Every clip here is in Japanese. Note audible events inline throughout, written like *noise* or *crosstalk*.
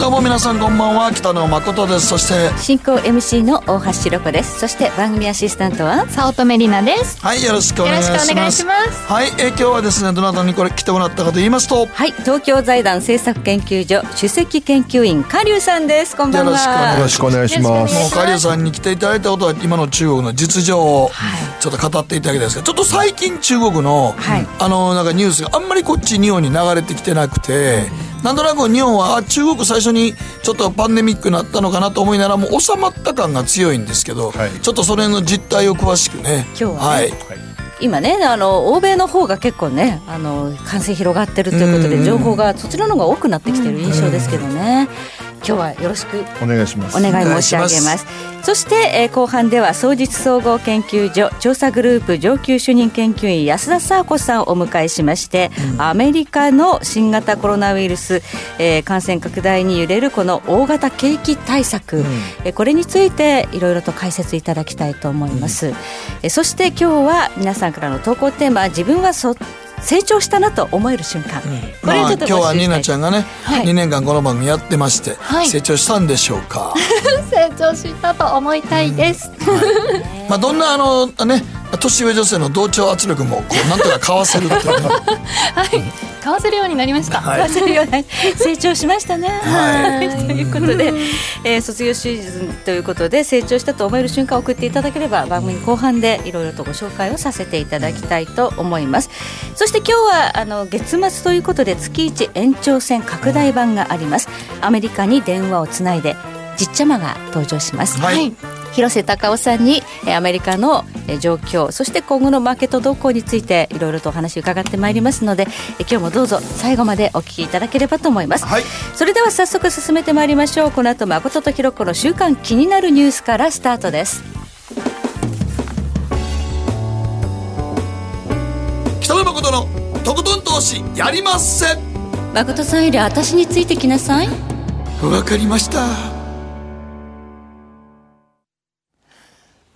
どうも皆さんこんばんは。北野誠です。そして進行 MC の大橋ろ子です。そして番組アシスタントは早乙女里奈です。はいよろしくお願いします。よろしくお願いします。はい、えー今日はですねどなたにこれ来てもらったかと言いますと。はい東京財団政策研究所首席研究員加龍さんです。こんばんは。よろしくお願いします。もうカリさんに来ていただいたことは今の中国の実情をちょっと語っていただきたいですけどちょっと最近中国の、はい。あのなんかニュースがあんまりこっち日本に流れてきてなくて、なんとなく日本はあ中国最初にちょっとパンデミックになったのかなと思いながらもう収まった感が強いんですけど、はい。ちょっとそれの実態を詳しくね。今日はねはい。今ねあの欧米の方が結構ねあの感染広がってるということうんで情報がそちらの方が多くなってきてる印象ですけどね今日はよろしくお願いします。お願い申し上げます。そして、えー後半では総実総合研究所調査グループ上級主任研究員安田沙子さんをお迎えしまして、アメリカの新型コロナウイルス、えー感染拡大に揺れるこの大型景気対策、えーこれについていろいろと解説いただきたいと思います、えーそして今日は皆さんからの投稿テーマ自分はそ成長したなと思える瞬間、これまあ、をちょっと今日はニ募集したいナちゃんがね、はい。2年間この番組やってまして、はい。成長したんでしょうか。*laughs* 成長したと思いたいです、*laughs* まあどんなあのね年上女性の同調圧力もこうなんとかかわせるっていうねはい買わせるようになりました、はい成長しましたね。はいということで、えー卒業シーズンということで成長したと思える瞬間を送っていただければ番組後半でいろいろとご紹介をさせていただきたいと思います。そして今日はあの月末ということで月一延長戦拡大版があります。アメリカに電話をつないでじっちゃまが登場します。はい広瀬隆夫さんにえーアメリカのえー状況そして今後のマーケット動向についていろいろとお話を伺ってまいりますのでえー今日もどうぞ最後までお聞きいただければと思います、はい。それでは早速進めてまいりましょう。この後誠とひろ子の週間気になるニュースからスタートです。北野誠のとことん投資やりまっせ。誠さんより私についてきなさい。わかりました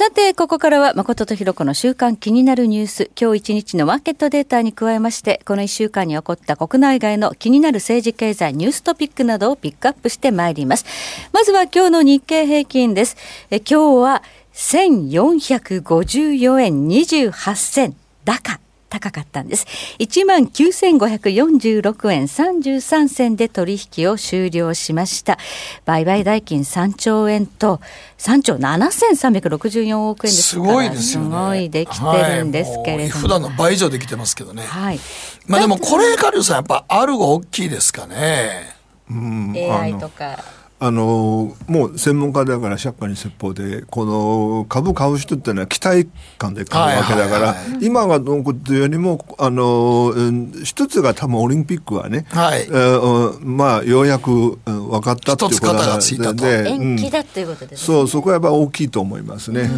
さて、ここからは誠とひろ子の週刊気になるニュース、今日一日のマーケットデータに加えまして、この1週間に起こった国内外の気になる政治経済ニューストピックなどをピックアップしてまいります。まずは今日の日経平均です。え今日は1454円28銭高。高かったんです。19,546円33銭で取引を終了しました。売買代金3兆円と3兆7364億円ですすから。ごいですよねすごいできてるんですけれども。はいもう普段の倍以上できてますけどねはい。まあでもこれカリュウさんやっぱあるが大きいですかねうん、AI とか。あのもう専門家だから釈迦に説法でこの株買う人ってのは期待感で買うわけだから、はいはい今がどうこうというよりもあの、うん一つが多分オリンピックはね、はいえーうんまあようやく、うん分かったっていうこと一つ肩がついたとで延期だうんということですね。そうそこはやっぱ大きいと思いますね。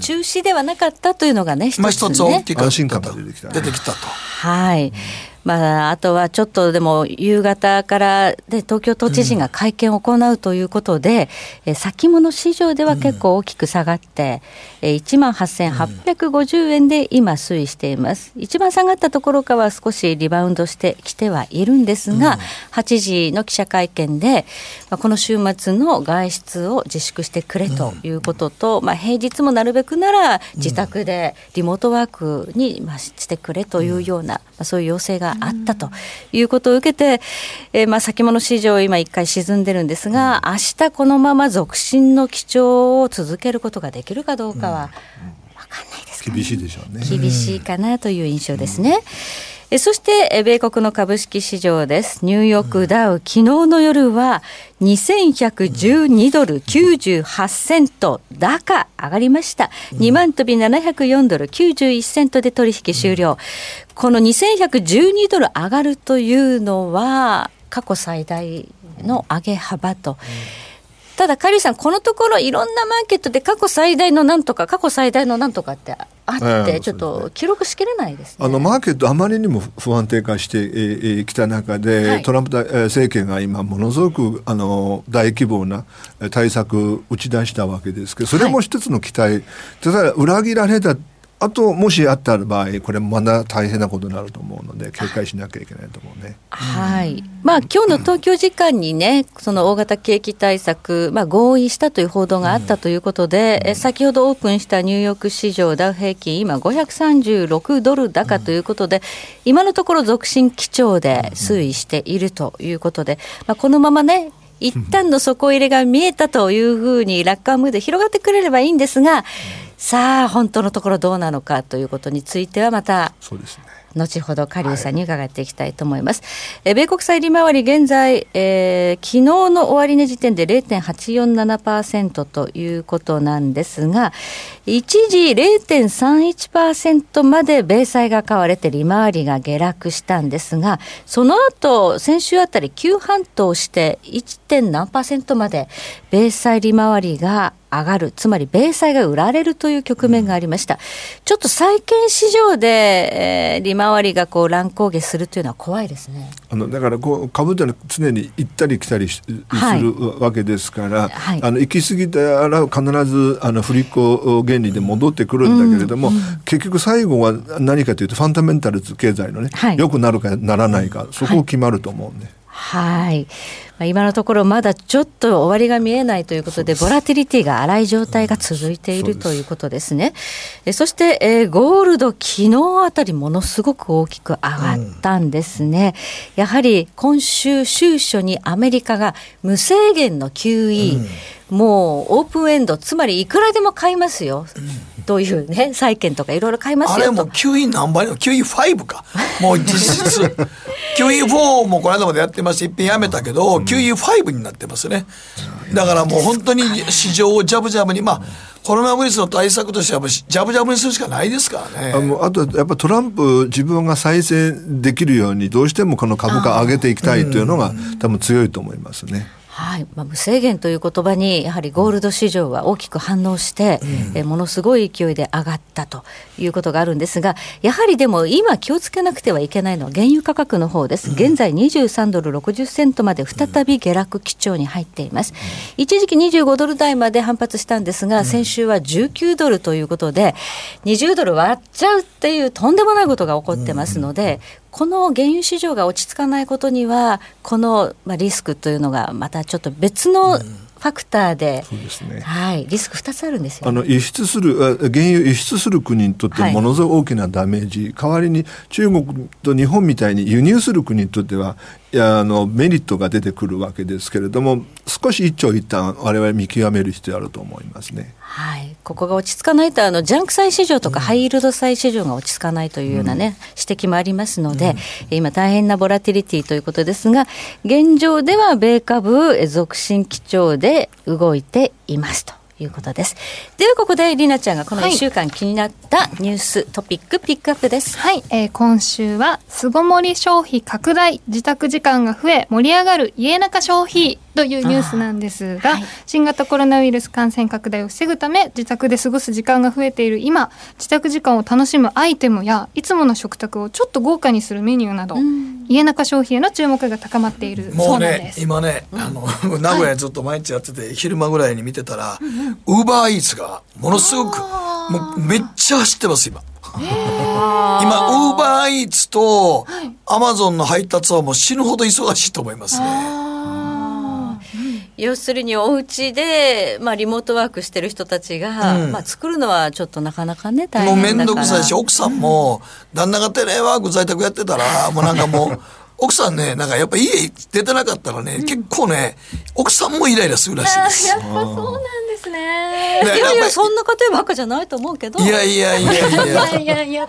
中止ではなかったというのがね、一つね。まあ一つ大きが出てきた出てきたとはい。まあ、あとはちょっとでも夕方からで東京都知事が会見を行うということで、え先物市場では結構大きく下がって、え1万8850円で今推移しています。一番下がったところからは少しリバウンドしてきてはいるんですが、8時の記者会見で、まあこの週末の外出を自粛してくれということと、まあ平日もなるべくなら自宅でリモートワークにまあしてくれというような、まあそういう要請があったということを受けて、えーまあ先物市場今一回沈んでるんですが、明日このまま続伸の基調を続けることができるかどうかは分かんないです厳しいでしょうね。厳しいかなという印象ですね。えそしてえ米国の株式市場です。ニューヨークダウ、昨日の夜は2112ドル98セント高上がりました。2万飛び704ドル91セントで取引終了。この2112ドル上がるというのは過去最大の上げ幅と。ただ、カリーさん、このところいろんなマーケットで過去最大のなんとか、過去最大のなんとかってあって、ちょっと記録しきれないです、ね、あのマーケットあまりにも不安定化してき、えー、た中で、はい、トランプ政権が今ものすごくあの大規模な対策打ち出したわけですけどそれも一つの期待、はい、ただ裏切られたあともしあった場合これまだ大変なことになると思うので警戒しなきゃいけないと思うね。はい。まあ今日の東京時間にねその大型景気対策まあ合意したという報道があったということで、うん、先ほどオープンしたニューヨーク市場ダウ平均今536ドル高ということで、うん、今のところ続伸基調で推移しているということで、まあこのままね一旦の底入れが見えたというふうに楽観ムード広がってくれればいいんですが、さあ本当のところどうなのかということについてはまたそうですね後ほど狩生さんに伺っていきたいと思います。はい、え米国債利回り現在、えー、昨日の終値時点で0.847%ということなんですが、一時0.31%まで米債が買われて利回りが下落したんですが、その後先週あたり急反騰して 1. 何パーセントまで米債利回りが上がる、つまり米債が売られるという局面がありました。ちょっと債券市場で、えー、利回りがこう乱高下するというのは怖いですね。あのだからこう株というのは常に行ったり来たりするわけですから、はい、あの行き過ぎたら必ずあの振り子原理で戻ってくるんだけれども、うんうん、結局最後は何かというとファンダメンタルズ経済のね、はい、良くなるかならないか、そこを決まると思うね。はい。今のところまだちょっと終わりが見えないということで、ボラティリティが荒い状態が続いているということですね。そそして、えー、ゴールド、昨日あたりものすごく大きく上がったんですね。うん、やはり今週、週初にアメリカが無制限の QE、うん、もうオープンエンド、つまりいくらでも買いますよ。うんというね、債券とかいろいろ買いますよあれも QE 何倍の ?QE5 か。もう実質。*laughs* QE4 もこの間までやってまして、一品やめたけど、うん、QE5 になってますね。だからもう本当に市場をジャブジャブに、まあ、コロナウイルスの対策としては、ジャブジャブにするしかないですからね。あのあと、やっぱトランプ、自分が再選できるように、どうしてもこの株価上げていきたいというのが、多分強いと思いますね。はい。まあ、無制限という言葉にやはりゴールド市場は大きく反応して、うん、えものすごい勢いで上がったということがあるんですがやはりでも今気をつけなくてはいけないのは原油価格の方です、うん、現在23ドル60セントまで再び下落基調に入っています、うん、一時期25ドル台まで反発したんですが先週は19ドルということで20ドル割っちゃうっていうとんでもないことが起こってますのでこの原油市場が落ち着かないことには、このリスクというのが、またちょっと別の、ファクターで、ね、はい、リスク2つあるんですよ、ね、あの輸出する、原油輸出する国にとってものすごく大きなダメージ、はい、代わりに中国と日本みたいに輸入する国にとっては、あのメリットが出てくるわけですけれども少し一長一短我々見極める必要あると思いますね。はい、ここが落ち着かないとあのジャンク債市場とかハイイールド債市場が落ち着かないというようなね、うん、指摘もありますので、うん、今大変なボラティリティということですが現状では米株続伸基調で動いていますと。いうことです。ではここでりなちゃんがこの1週間気になったニュース、はい、トピックピックアップです。はい、えー、今週は巣ごもり消費拡大、自宅時間が増え盛り上がる家中消費というニュースなんですが、はい、新型コロナウイルス感染拡大を防ぐため自宅で過ごす時間が増えている今自宅時間を楽しむアイテムやいつもの食卓をちょっと豪華にするメニューなど、うん、家中消費への注目が高まっているそうなんです。今ね、あの *laughs* 名古屋ずっと毎日やってて、昼間ぐらいに見てたらウーバーイーツがものすごくもうめっちゃ走ってます今。今ウー。バーイーツとアマゾンの配達はもう死ぬほど忙しいと思いますね。要するにお家でまあリモートワークしてる人たちが、うん、まあ作るのはちょっとなかなかね大変もう面倒くさいし奥さんも旦那がテレワーク在宅やってたらもうなんかもう奥さんね、なんかやっぱ家出てなかったらね、うん、結構ね、奥さんもイライラするらしいです。やっぱそうなんですね。いやいや、そんな家庭ばっかじゃないと思うけど。いやいやいやいや。いやいやいや。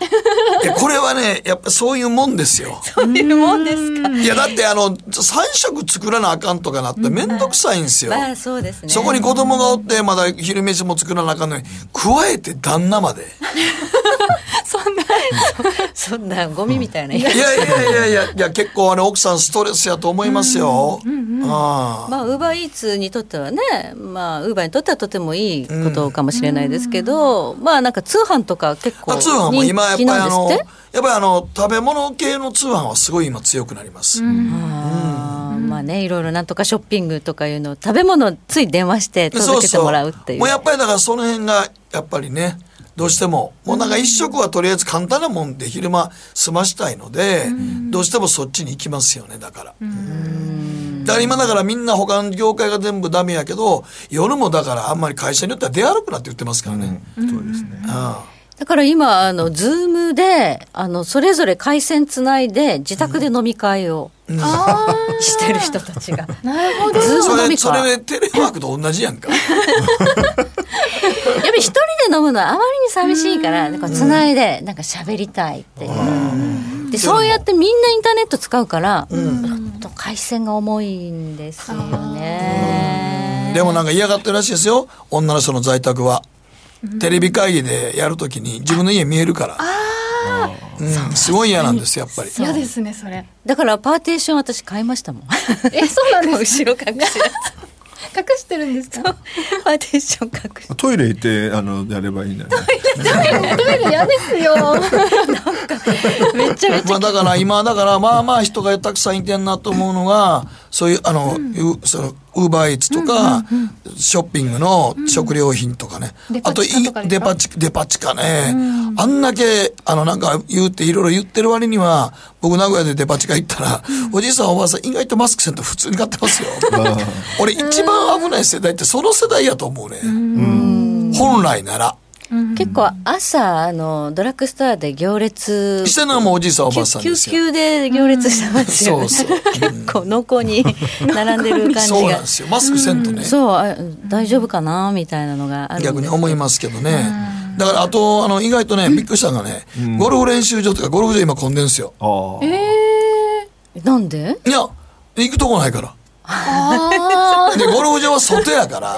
これはね、やっぱそういうもんですよ。そういうもんですか。いや、だってあの、三食作らなあかんとかなってめんどくさいんですよ。まあ、そうですね。そこに子供がおって、まだ昼飯も作らなあかんのに、加えて旦那まで。*laughs* そんな、そんなゴミみたいな。いやいやいやいや、いや結構あの奥さんストレスやと思いますよ。うんうんああまあ、ウーバーイーツにとってはね、まあ、ウーバーにとってはとてもいいことかもしれないですけど、まあ、なんか通販とか結構あ通販も今やっぱりあのやっぱりあの食べ物系の通販はすごい今強くなります、あーまあね、いろいろなん。とかショッピングとかいうのを食べ物をつい電話して届けてもらうっていう。もうやっぱりだからその辺がやっぱりねどうしてももうなんか一食はとりあえず簡単なもんで昼間済ましたいので、どうしてもそっちに行きますよねだから。だから今だからみんな他の業界が全部ダメやけど夜もだからあんまり会社によっては出歩くなって言ってますからね。そうですね。あだから今、あの、 Zoom で、あの、それぞれ回線つないで、自宅で飲み会をあ *laughs* してる人たちが。あ、*laughs* なるほど。 Zoom 飲み会。れそれテレワークと同じやんか。*laughs* やっぱり一人で飲むのはあまりに寂しいから、なんかつないで、なんか喋りたいっていう。で、そうやってみんなインターネット使うから、ちょっと回線が重いんですよね。でもなんか嫌がってるらしいですよ女の人の在宅は。テレビ会議でやるときに自分の家見えるから。うん、すごい嫌なんですやっぱり。嫌ですね、それ。だからパーテーション私買いましたもん。え、そうなんです後ろ隠し。隠してるんですか？つ。パーテーション隠し。トイレ行ってあのやればいいんだよね。トイレ嫌ですよ。めっちゃめっちゃ。まあだから今だからまあまあ人がたくさんいてんなと思うのがそういうあの、うそのウーバーイーツとか、ショッピングの食料品とかね、デパあとデパ地デパ地下ね、あんだけあのなんか言うていろいろ言ってる割には僕名古屋でデパ地下行ったら、おじいさんおばあさん意外とマスクせんと普通に買ってますよ。*laughs* 俺一番危ない世代ってその世代やと思うね。本来なら。結構朝あのドラッグストアで行列してるのはもうおじいさんおばあさん救ですよ。急で行列してますよね、そうそう *laughs* 結構濃厚に並んでる感じがそうなんですよ。マスクせんとね。そうあ大丈夫かなみたいなのがある逆に思いますけどね。だからあとあの意外とねびっくりしたのがね、ゴルフ練習場とかゴルフ場今混んでんすよ。ああ。なんで？いや行くとこないから。あでゴルフ場は外やから、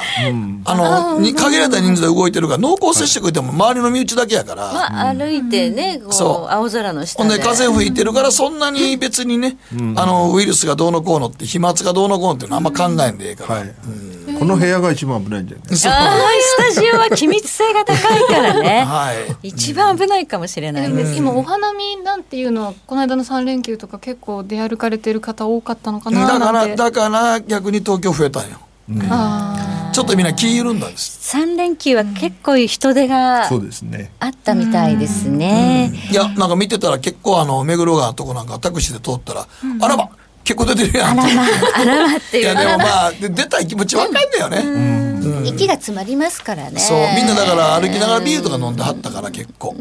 あのに限られた人数で動いてるから濃厚接触でも周りの身内だけやから。まあ歩いてね、こそう。う青空の下ほんでで風吹いてるからそんなに別にね、あのウイルスがどうのこうのって飛沫がどうのこうのっていうのあんま考えんでええから。はい。この部屋が一番危ないんじゃない？そう。あースタジオは機密性が高いからね。*laughs* はい。一番危ないかもしれないです今お花見なんていうのはこの間の3連休とか結構出歩かれてる方多かったのかなだからなんて。だから逆に東京増えたんよ。あちょっとみんな気緩んだんです。3連休は結構人手がそうですね。あったみたいですね、いや、なんか見てたら結構あの、目黒川のとこなんかタクシーで通ったら、あらま結構出てるやん。あらまあらまっていや、いうでもまあ、で出たい気持ちわかんだよね。息が詰まりますからねそう、みんなだから歩きながらビールとか飲んではったから結構。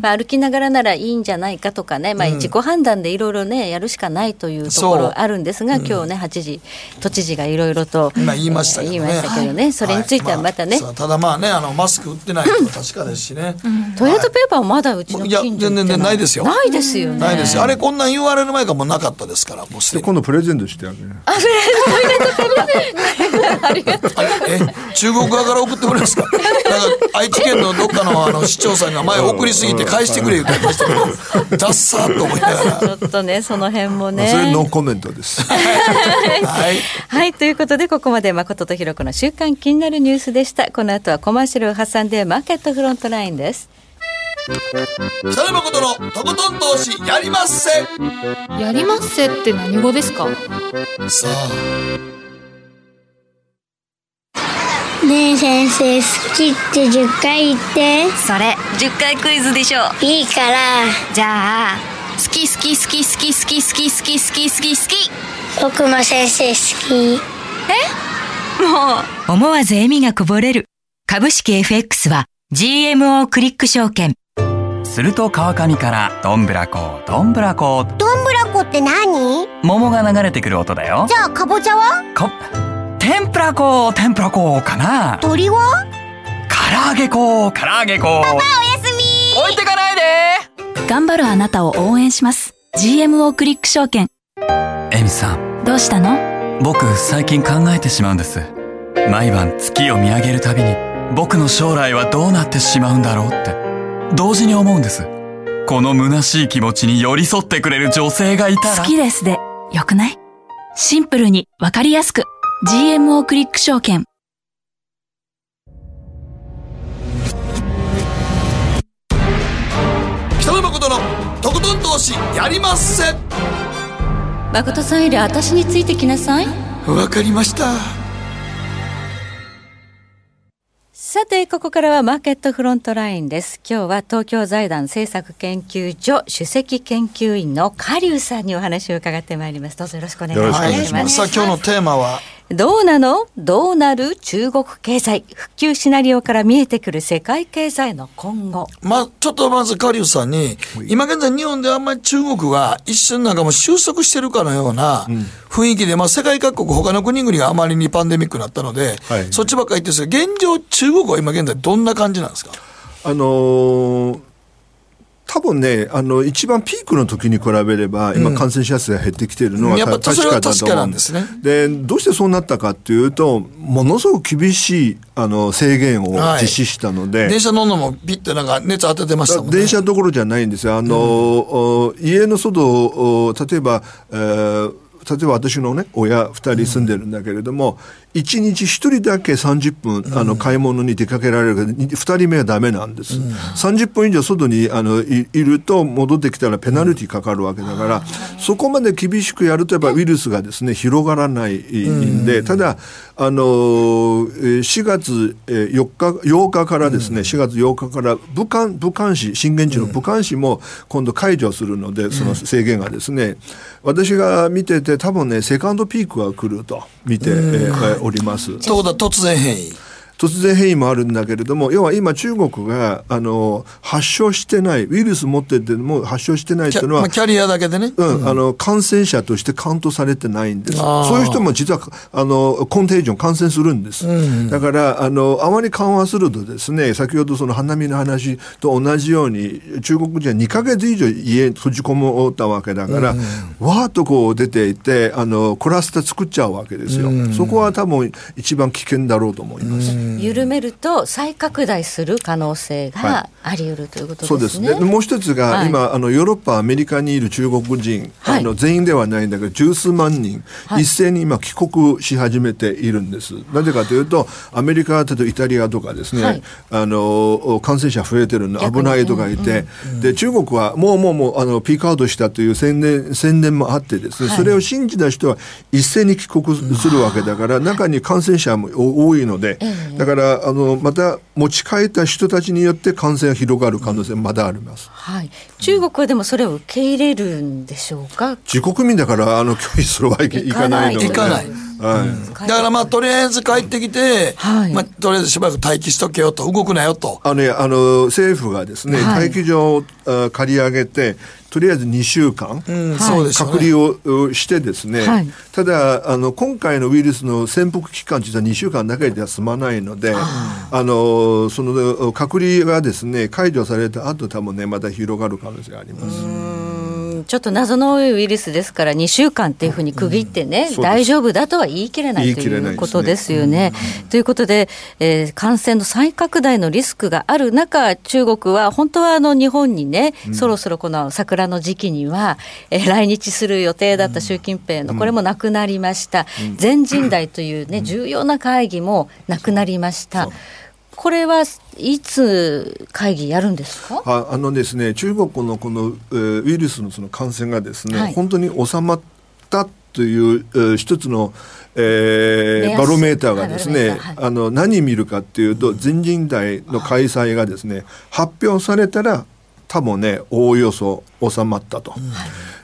まあ、歩きながらならいいんじゃないかとかね、まあ、自己判断でいろいろねやるしかないというところあるんですが、今日ね8時都知事がいろいろと今言いましたけどね。えー言いましたけどね、それについてはまたね、いそうただまあね、あの、マスク売ってないのは確かですしね。トイレットペーパーはまだうちのい。や近所全然ないですよ。ないですよね。ないですよ。あれこんなん言われる前からもうなかったですから、もうすでに。今度プレゼントしてあげる。あれえ中国側から送ってくれますか？*laughs* なんか愛知県のどっかのあの市長さんが前送りすぎて返してくれ言ってましたけどダッサーと思いながら。ちょっとねその辺もまあねそれノーコメントです。*laughs* はい。はい。ということでここまで誠とひろ子の週間気になるニュースでした。この後はコマーシャルを挟んでマーケットフロントラインです。北野誠のとことん投資やりまっせ。ーやりますせって何語ですか？さねえ先生好きって10回言って。それ10回クイズでしょいいから。じゃあ好き好き好き好き好き好き好き好き好き好き。僕も先生好き。もう。思わず笑みがこぼれる。株式 FX は GMO クリック証券。すると川上からどんぶらこどんぶらこどんぶらこって何？桃が流れてくる音だよ。じゃあかぼちゃは？こ天ぷらこ天ぷらこかな。鳥は唐揚げこ唐揚げこおやすみ。置いてかないで。頑張るあなたを応援します。GMO クリック証券。エミさん。どうしたの？僕最近考えてしまうんです。毎晩月を見上げるたびに僕の将来はどうなってしまうんだろうって。同時に思うんです。この虚しい気持ちに寄り添ってくれる女性がいたら。好きですで、よくない？シンプルに。わかりやすく GMO クリック証券。北野誠のとことん投資やりまっせ。誠さんより私についてきなさい。わかりました。さて、ここからはマーケットフロントラインです。今日は東京財団政策研究所首席研究員のカリュウさんにお話を伺ってまいります。どうぞよろしくお願いします。よろしくお願いします。さあ今日のテーマは？どうなの？どうなる？中国経済。復旧シナリオから見えてくる世界経済の今後。まあ、ちょっとまずカリウスさんに、今現在日本であんまり中国が一瞬なんかもう収束してるかのような雰囲気で、まあ世界各国他の国々があまりにパンデミックになったので、はい。そっちばっかり言ってるんですが、現状中国は今現在どんな感じなんですか？あのー多分ね、あの、一番ピークの時に比べれば、今感染者数が減ってきているのは、やっぱ確かだと思うんんですね。で、どうしてそうなったかっていうと、ものすごく厳しい、あの、制限をはい。実施したので、電車乗るのもピッてなんか熱当ててましたもんね。電車どころじゃないんですよ。あの、お家の外を、お例えば、えー例えば私のね、親二人住んでるんだけれども、一、日一人だけ30分、あの、買い物に出かけられる。けど、に二人目はダメなんです。30分以上外に、あの、いいると戻ってきたらペナルティかかるわけだから、そこまで厳しくやるとやっぱウイルスがですね、広がらないんで、ただ、あの、えー4月えー4日、8日からですね、4月8日から武漢、武漢市、震源地の武漢市も今度解除するので、その制限がですね、私が見てて多分ね、セカンドピークが来ると見て、えーおります。ということは突然変異。突然変異もあるんだけれども、要は今中国が、あの、発症してない、ウイルス持ってても発症してないっていうのはキャまあ、、キャリアだけでね。うん、あの感染者としてカウントされてないんです。そういう人も実はあのコンテージョン感染するんです。だからあのあまり緩和するとですね、先ほどその花見の話と同じように中国人は2ヶ月以上家に閉じこもったわけだから、わーっとこう出ていてあのクラスター作っちゃうわけですよ。そこは多分一番危険だろうと思います。緩めると再拡大する可能性はがあり得るということそうでね。ですすね。もう一つが、はい。今あのヨーロッパアメリカにいる中国人、はい。あの全員ではないんだけど十数万人、はい。一斉に今帰国し始めているんです。なぜかというとアメリカ例えばイタリアとかですね、はい。あの感染者増えてるの危ないとか言って、で中国はもうもうもうあのピークアウトしたという宣伝宣伝もあってですね、はい。それを信じた人は一斉に帰国するわけだから、中に感染者も多いので、だからあのまた持ち帰った人たちによって感染が広がる可能性まだあります。はい。中国はでもそれを受け入れるんでしょうか？自国民だからあの拒否するわけいかないのでいかないはい。だからまあとりあえず帰ってきて、はい。まあ、とりあえずしばらく待機しとけよと動くなよと。あのね、あの政府がですね、はい。待機場をあ借り上げてとりあえず2週間、隔ね。離をうしてですね、はい。ただあの今回のウイルスの潜伏期間実は2週間だけでは済まないのであのその隔離がですね解除された後多分ねまた広がる可能性があります。うんちょっと謎の多いウイルスですから2週間っていうふうに区切ってね、そうです。大丈夫だとは言い切れないということですよね。ということで、えー感染の再拡大のリスクがある中中国は本当はあの日本にね、そろそろこの桜の時期には、えー来日する予定だった習近平のこれもなくなりました、全人代というね重要な会議もなくなりました。これはいつ会議やるんですか？ああのですね中国のこの、えーウイルスのその感染がですね、はい。本当に収まったという、えー一つの、えーバロメーターがですね、はいあの何見るかっていうと全人代の開催がですね発表されたら多分ねおおよそ収まったと。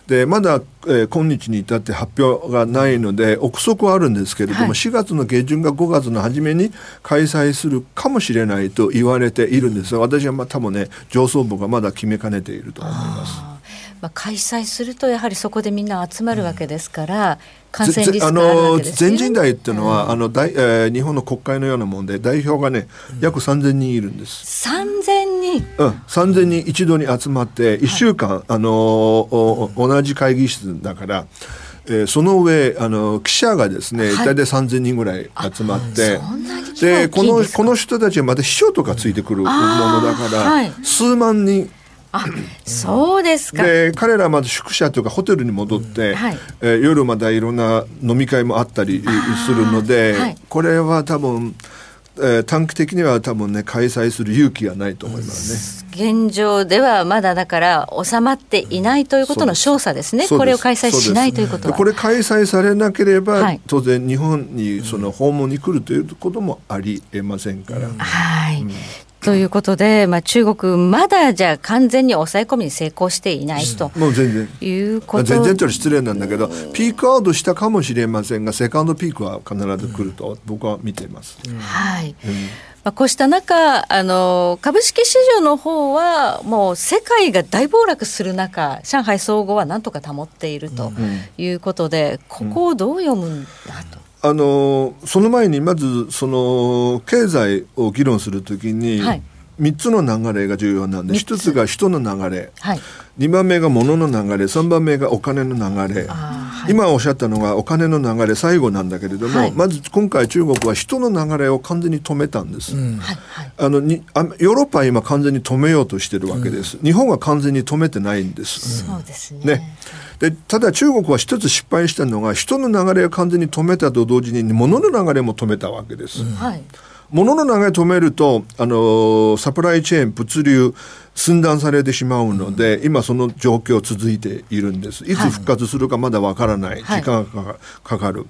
でまだ、えー今日に至って発表がないので憶測はあるんですけれども、はい4月の下旬か5月の初めに開催するかもしれないと言われているんですが私はまあ多分ね上層部がまだ決めかねていると思います。まあ、開催するとやはりそこでみんな集まるわけですから、感染リスぜクがあの全人代っていうのは、あの大えー日本の国会のようなもんで代表がね約3000人いるんです。3000人。うん、3000人一度に集まって1週間、あのおお同じ会議室だから、えーその上あの記者がですね、はい。大体3000人ぐらい集まってでこのこの人たちはまた秘書とかついてくるものだから、はい。数万人あそうですか。で彼らはまず宿舎というかホテルに戻って、うんはい。えー夜まだいろんな飲み会もあったりするので、はい。これは多分、えー短期的には多分ね開催する勇気がないと思いますね。現状ではまだだから収まっていないということの証左ですね。これを開催しないということは。でこれ開催されなければ、はい。当然日本にその訪問に来るということもありえませんから。はい、ということで、まあ、中国まだじゃあ完全に抑え込みに成功していないともう全然。いうこと。全然というのは失礼なんだけど、ピークアウトしたかもしれませんがセカンドピークは必ず来ると僕は見ています。はい。まあ、こうした中あの株式市場の方はもう世界が大暴落する中上海総合はなんとか保っているということで、ここをどう読むんだと。あのその前にまずその経済を議論するときにはい。3つの流れが重要なんで1つが人の流れ。はい2番目が物の流れ3番目がお金の流れ、今おっしゃったのがお金の流れ最後なんだけれども、はい。まず今回中国は人の流れを完全に止めたんです。はいはい。あのにあヨーロッパは今完全に止めようとしてるわけです、日本は完全に止めてないんです、そうですね。ね、でただ中国は一つ失敗したのが人の流れを完全に止めたと同時に物の流れも止めたわけです、はい物の流れ止めるとあのサプライチェーン物流寸断されてしまうので、今その状況続いているんです。いつ復活するかまだわからない、はい。時間がかかる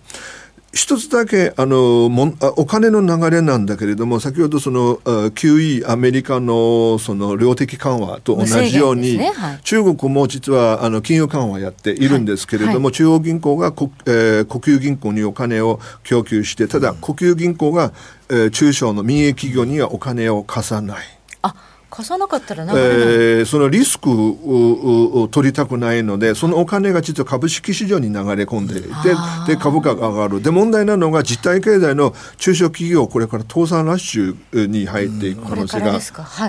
一つだけあのもお金の流れなんだけれども先ほどそのあ QE アメリカのその量的緩和と同じように、ね。はい。中国も実はあの金融緩和やっているんですけれども、はい。は中央銀行が国,、えー国有銀行にお金を供給してただ国有銀行が、えー中小の民営企業にはお金を貸さない。あ貸さなかったら流れえーそのリスクを取りたくないのでそのお金が実は株式市場に流れ込んでいてで株価が上がる。で問題なのが実体経済の中小企業これから倒産ラッシュに入っていく可能性が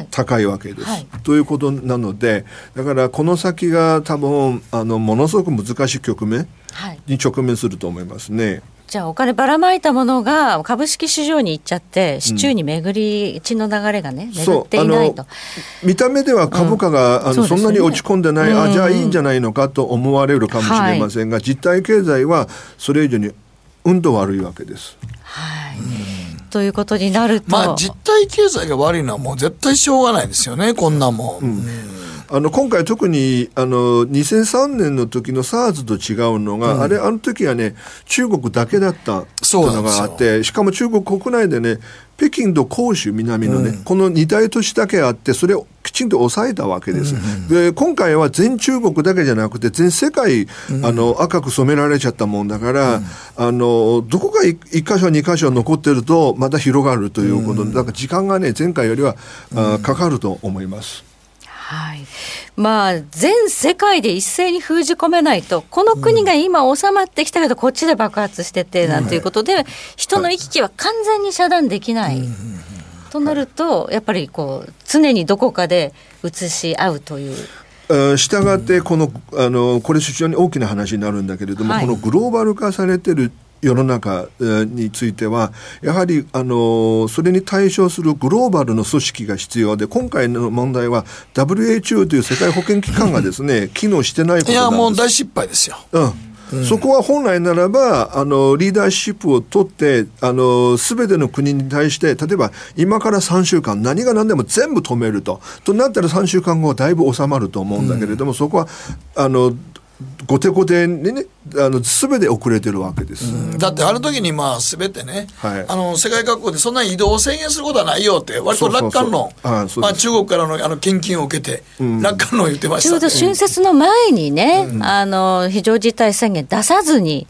高いわけです。はい。ということなのでだからこの先が多分あのものすごく難しい局面はい。に直面すると思いますね。じゃあお金ばらまいたものが株式市場に行っちゃって市中に巡り血の流れがね、巡っていないと。見た目では株価が、あのそね。そんなに落ち込んでない、うん。あじゃあいいんじゃないのかと思われるかもしれませんが、実体経済はそれ以上にうんと悪いわけです。はい、ということになると、まあ実体経済が悪いのはもう絶対しょうがないですよねこんなもん、あの今回特にあの2003年の時の SARS と違うのが、あれあの時はね中国だけだったというのがあってしかも中国国内でね北京と広州南のね、この2大都市だけあってそれをきちんと抑えたわけです、で今回は全中国だけじゃなくて全世界、あの赤く染められちゃったもんだから、あのどこか1箇所2箇所残ってるとまた広がるということで、だから時間がね前回よりは、あかかると思います。はい、まあ全世界で一斉に封じ込めないとこの国が今収まってきたけどこっちで爆発しててなんていうことで、人の行き来は完全に遮断できない。となるとやっぱりこう常にどこかで移し合うという。したがってこのあのこれ非常に大きな話になるんだけれども、はい。このグローバル化されてる世の中えーについてはやはりあのそれに対処するグローバルの組織が必要で今回の問題は WHO という世界保健機関がですね *laughs* 機能してないこといやなんです。もう大失敗ですよ。うん。そこは本来ならばあのリーダーシップを取ってあの全ての国に対して例えば今から3週間何が何でも全部止めると。となったら3週間後だいぶ収まると思うんだけれども、そこはあの後手後手にねあの全て遅れてるわけです。だってあの時にまあ全てね、はい。あの世界各国でそんな移動を制限することはないよって割と楽観論。まあ、中国からのあの献金を受けて、楽観論言ってました。ちょうど春節の前にね、あの非常事態宣言出さずに、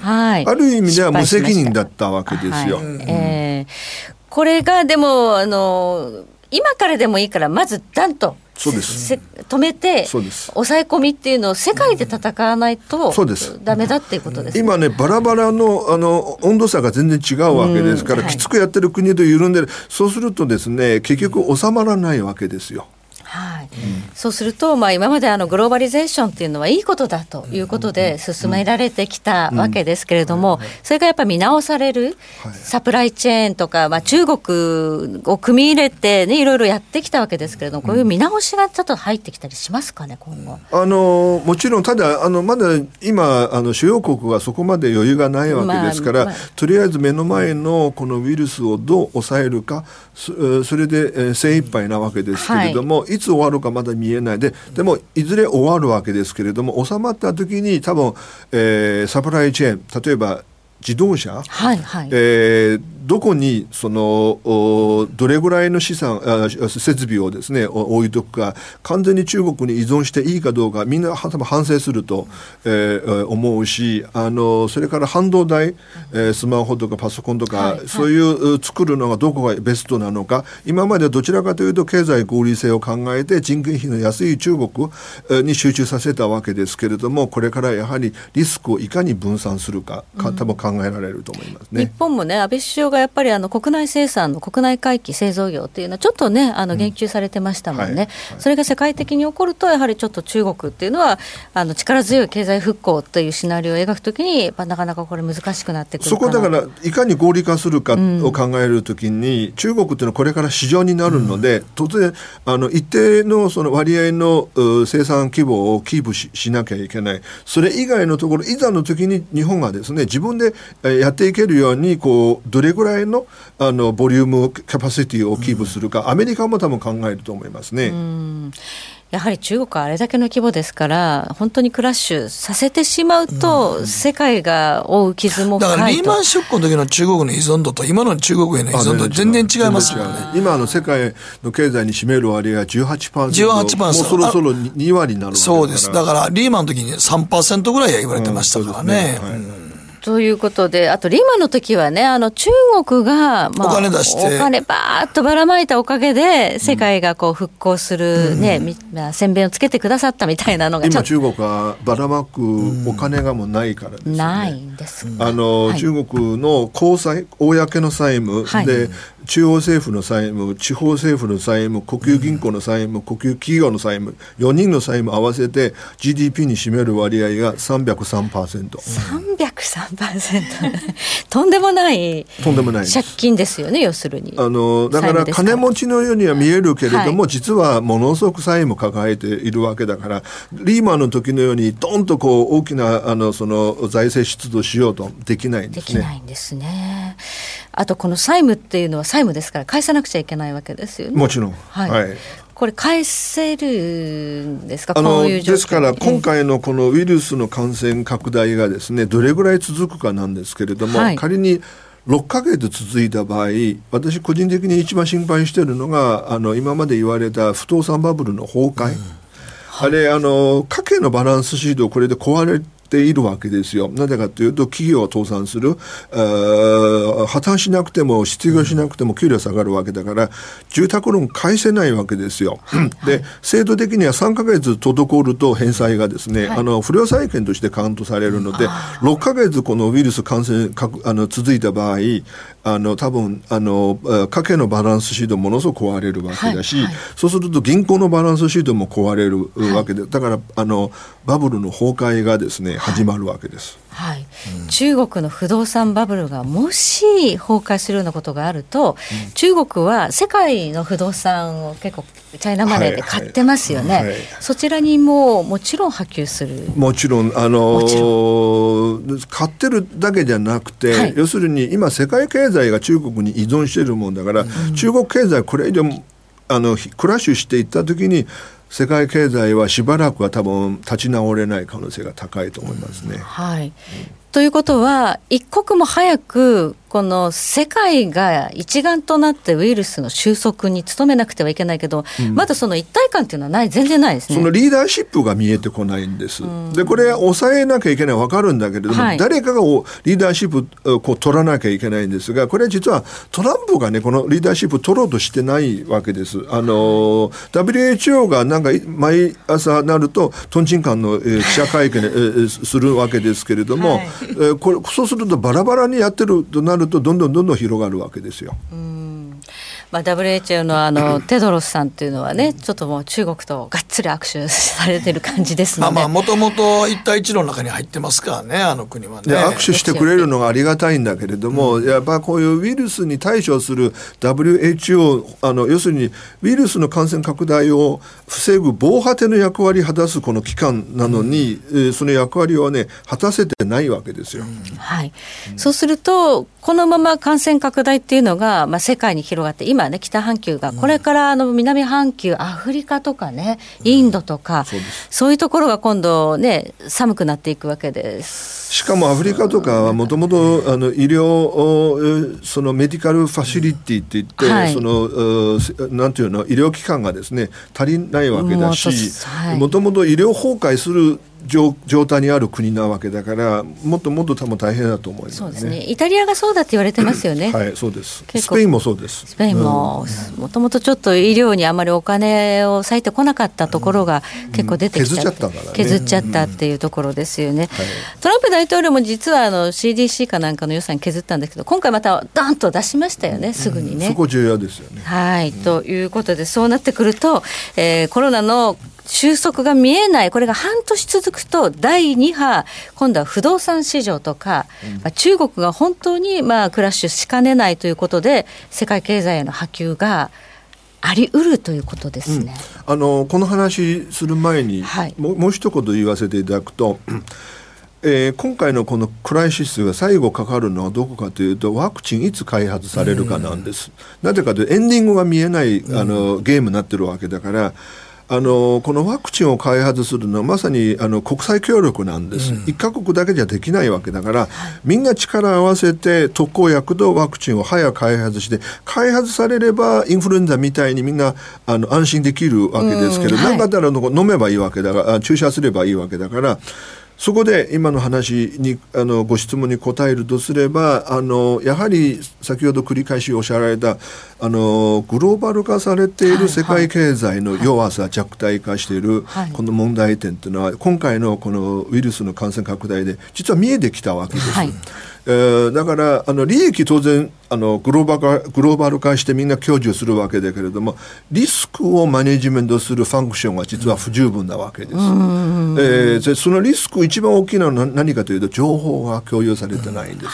はい、ある意味では無責任だっったわけですよ。はい。えーこれがでもあの今からでもいいからまずダンとそうです。せ止めて抑え込みっていうのを世界で戦わないとダメだっていうことですね。今ねバラバラのあの温度差が全然違うわけですから、きつくやってる国と緩んでる。そうするとですね結局収まらないわけですよ。はい。はいそうすると、まあ、今まであのグローバリゼーションっていうのはいいことだということで進められてきたわけですけれども、それがやっぱり見直される、サプライチェーンとか、まあ、中国を組み入れて、ね、いろいろやってきたわけですけれども、こういう見直しがちょっと入ってきたりしますかね、今後。あのもちろん、ただ、あのまだ今、あの主要国はそこまで余裕がないわけですから、まあまあ。とりあえず目の前のこのウイルスをどう抑えるか、そそれでえー精一杯なわけですけれども、い、つ終わるかまだ見えない。で、でもいずれ終わるわけですけれども、収まった時に、多分、えーサプライチェーン、例えば自動車、はいはい。えーどこにそのおどれぐらいの資産あ設備をですねお置いとくか完全に中国に依存していいかどうかみんなは多分反省すると、えーえー思うしあのそれから半導体、えースマホとかパソコンとか、はいはいそういうう作るのがどこがベストなのか今までどちらかというと経済合理性を考えて人件費の安い中国えーに集中させたわけですけれどもこれからやはりリスクをいかに分散するかか多分考えられると思いますね。日本もね、安倍首相がやっぱりあの国内生産の国内回帰製造業っていうのは、ちょっとね、あの言及されてましたもんね、はい。はい。それが世界的に起こると、やはりちょっと中国っていうのは、あの力強い経済復興というシナリオを描くときに、なかなかこれ、難しくなってくるそこだからいかに合理化するかを考えるときに、中国っていうのはこれから市場になるので、突然あの一定のその割合のう生産規模をキープししなきゃいけない。それ以外のところいざの時に日本がですね自分でえーやっていけるようにこうどれぐらいのあのボリュームキャパシティをキープするか、アメリカも多分考えると思いますね。やはり中国はあれだけの規模ですから、本当にクラッシュさせてしまうと、世界が負う傷もだからリーマンショックの時の中国の依存度と今の中国への依存度全然違いますよね。今あの世界の経済に占める割合は18%。18%もうそろそろ2割になるそうです。だからリーマンの時に3%ぐらいは言われてましたからね。うんということで、あとリーマンの時はね、あの中国が、まあ、お金出して。お金ばーっとばらまいたおかげで、世界がこう復興するね、みまあ宣伝をつけてくださったみたいなのが今中国はばらまくお金がもうないからですね。ないんです。か。あの、はい。中国の公債、公の債務、はい。で、中央政府の債務、地方政府の債務、国有銀行の債務、国有企業の債務、4人の債務合わせて GDP に占める割合が303%。303% *laughs* とんでもないとんでもない借金ですよね、要するに。あのだから金持ちのようには見えるけれども、は実はものすごく債務抱えているわけだからリーマンの時のようにドンとこう大きなあのその財政出動しようとできないんでですきなね。いんですね。あとこの債務っていうのは債務ですから返さなくちゃいけないわけですよね。もちろん、はい。はい。これ返せるんですか？あのですからに今回のこのウイルスの感染拡大がですねどれぐらい続くかなんですけれども、はい。仮に6ヶ月続いた場合私個人的に一番心配しているのがあの今まで言われた不動産バブルの崩壊、あれあの家計のバランスシートこれで壊れているわけですよ。なぜかというと企業を倒産する、えー破綻しなくても失業しなくても給料下がるわけだから住宅ローン返せないわけですよ。で制度的には3ヶ月滞ると返済がですね、あの不良債権としてカウントされるので6ヶ月このウイルス感染かあの続いた場合あの多分あのえー家計のバランスシートものすごく壊れるわけだし、はいはい。そうすると銀行のバランスシートも壊れるわけで、だからあのバブルの崩壊がですね始まるわけです。はい、中国の不動産バブルがもし崩壊するようなことがあると、中国は世界の不動産を結構チャイナマネーで買ってますよね、はいはいはい。そちらにももちろん波及する。もちろんあの買ってるだけじゃなくて、はい。要するに今世界経済が中国に依存しているもんだから、中国経済これ以上あのクラッシュしていった時に世界経済はしばらくは多分立ち直れない可能性が高いと思いますね。はい、ということは一刻も早くこの世界が一丸となってウイルスの収束に努めなくてはいけないけど、まだその一体感っていうのはない全然ないですね。そのリーダーシップが見えてこないんです。で、これ抑えなきゃいけないわかるんだけれども、はい誰かがおリーダーシップをこう取らなきゃいけないんですが、これ実はトランプがね、このリーダーシップ取ろうとしてないわけです。あの、WHO がなんか毎朝なると、トンチンカンの、えー記者会見で、えーするわけですけれども、はいえーこれそうするとバラバラにやってるとなると、どんどんどんどん広がるわけですよ。ままあ、WHO のあの *laughs* テドロスさんというのはね、ちょっともう中国とがっつり握手されてる感じですので、まあまあ、もともと一帯一路の中に入ってますからね、あの国はね。握手してくれるのがありがたいんだけれども、うん、やっぱこういうウイルスに対処する WHO、あの要するにウイルスの感染拡大を防ぐ防波堤の役割を果たすこの機関なのに、うん、その役割をね、果たせてないわけですよ。うん、はい、そうすると、このまま感染拡大っていうのが、まあ、世界に広がって、今ね、北半球が、これからあの南半球、アフリカとかね、インドとか、そうそういうところが今度ね、寒くなっていくわけです。しかもアフリカとかはもともとあの医療そのメディカルファシリティって言って、はい、そのなんていうの医療機関がですね足りないわけだしもともと医療崩壊する状状態にある国なわけだからもっともっと多分大変だと思います、ね、そうですね。イタリアがそうだって言われてますよね。はいそうです。スペインもそうです。スペインももともとちょっと医療にあまりお金を割いてこなかったところが結構出てきちゃ,、うん、削っちゃったから、ね、削っちゃったっていうところですよね、はい、トランプ大統領も実はあの CDC かなんかの予算削ったんですけど今回またダンと出しましたよねすぐにね、そこ重要ですよね。はい、ということでそうなってくると、えー、コロナの収束が見えない、これが半年続くと、第2波、今度は不動産市場とか、うん、まあ、中国が本当にまあクラッシュしかねないということで、世界経済への波及があり得るということですね、うん、あのこの話する前に、はい、ももう一言言わせていただくと、えー、今回のこのクライシスが最後かかるのはどこかというとワクチンいつ開発されるかなんです。なぜかというとエンディングが見えないあのゲームになってるわけだから。あのこのワクチンを開発するのはまさにあの国際協力なんです、うん、1か国だけじゃできないわけだから、はい、みんな力を合わせて特効薬とワクチンを早く開発して開発されればインフルエンザみたいにみんなあの安心できるわけですけど、うん。はい、かったら飲めばいいわけだから注射すればいいわけだからそこで今の話にあのご質問に答えるとすればあのやはり先ほど繰り返しおっしゃられたあのグローバル化されている世界経済の弱さ、はい、弱体化しているこの問題点というのは今回のこのウイルスの感染拡大で実は見えてきたわけです。はいえー、だからあの利益当然あのグローバル化グローバル化してみんな享受するわけだけれどもリスクをマネジメントするファンクションは実は不十分なわけです。えー、そのリスク一番大きいのは何かというと情報が共有されてないんです。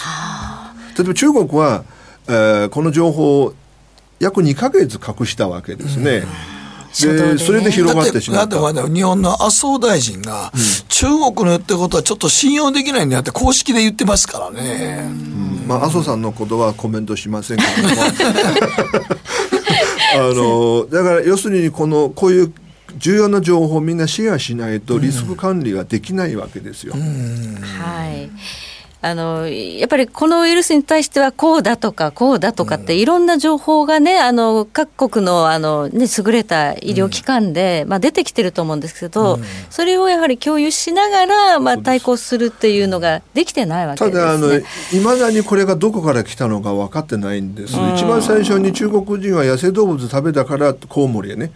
例えば中国は、えー、この情報を約2か月隠したわけですね。で、それで広がってしまった。だって日本の麻生大臣が、うん、中国の言ってることはちょっと信用できないんだって公式で言ってますからね。うん、まあ、麻生さんのことはコメントしませんけども。*laughs* あの、だから要するにこの、こういう重要な情報をみんなシェアしないとリスク管理ができないわけですよ。はい。あのやっぱりこのウイルスに対してはこうだとかこうだとかっていろんな情報がねあの各国のあの、ね、優れた医療機関で、まあ、出てきてると思うんですけど、それをやはり共有しながら、まあ、対抗するっていうのができてないわけです、ね、ただあのいまだにこれがどこから来たのか分かってないんです、一番最初に中国人は野生動物食べたからコウモリね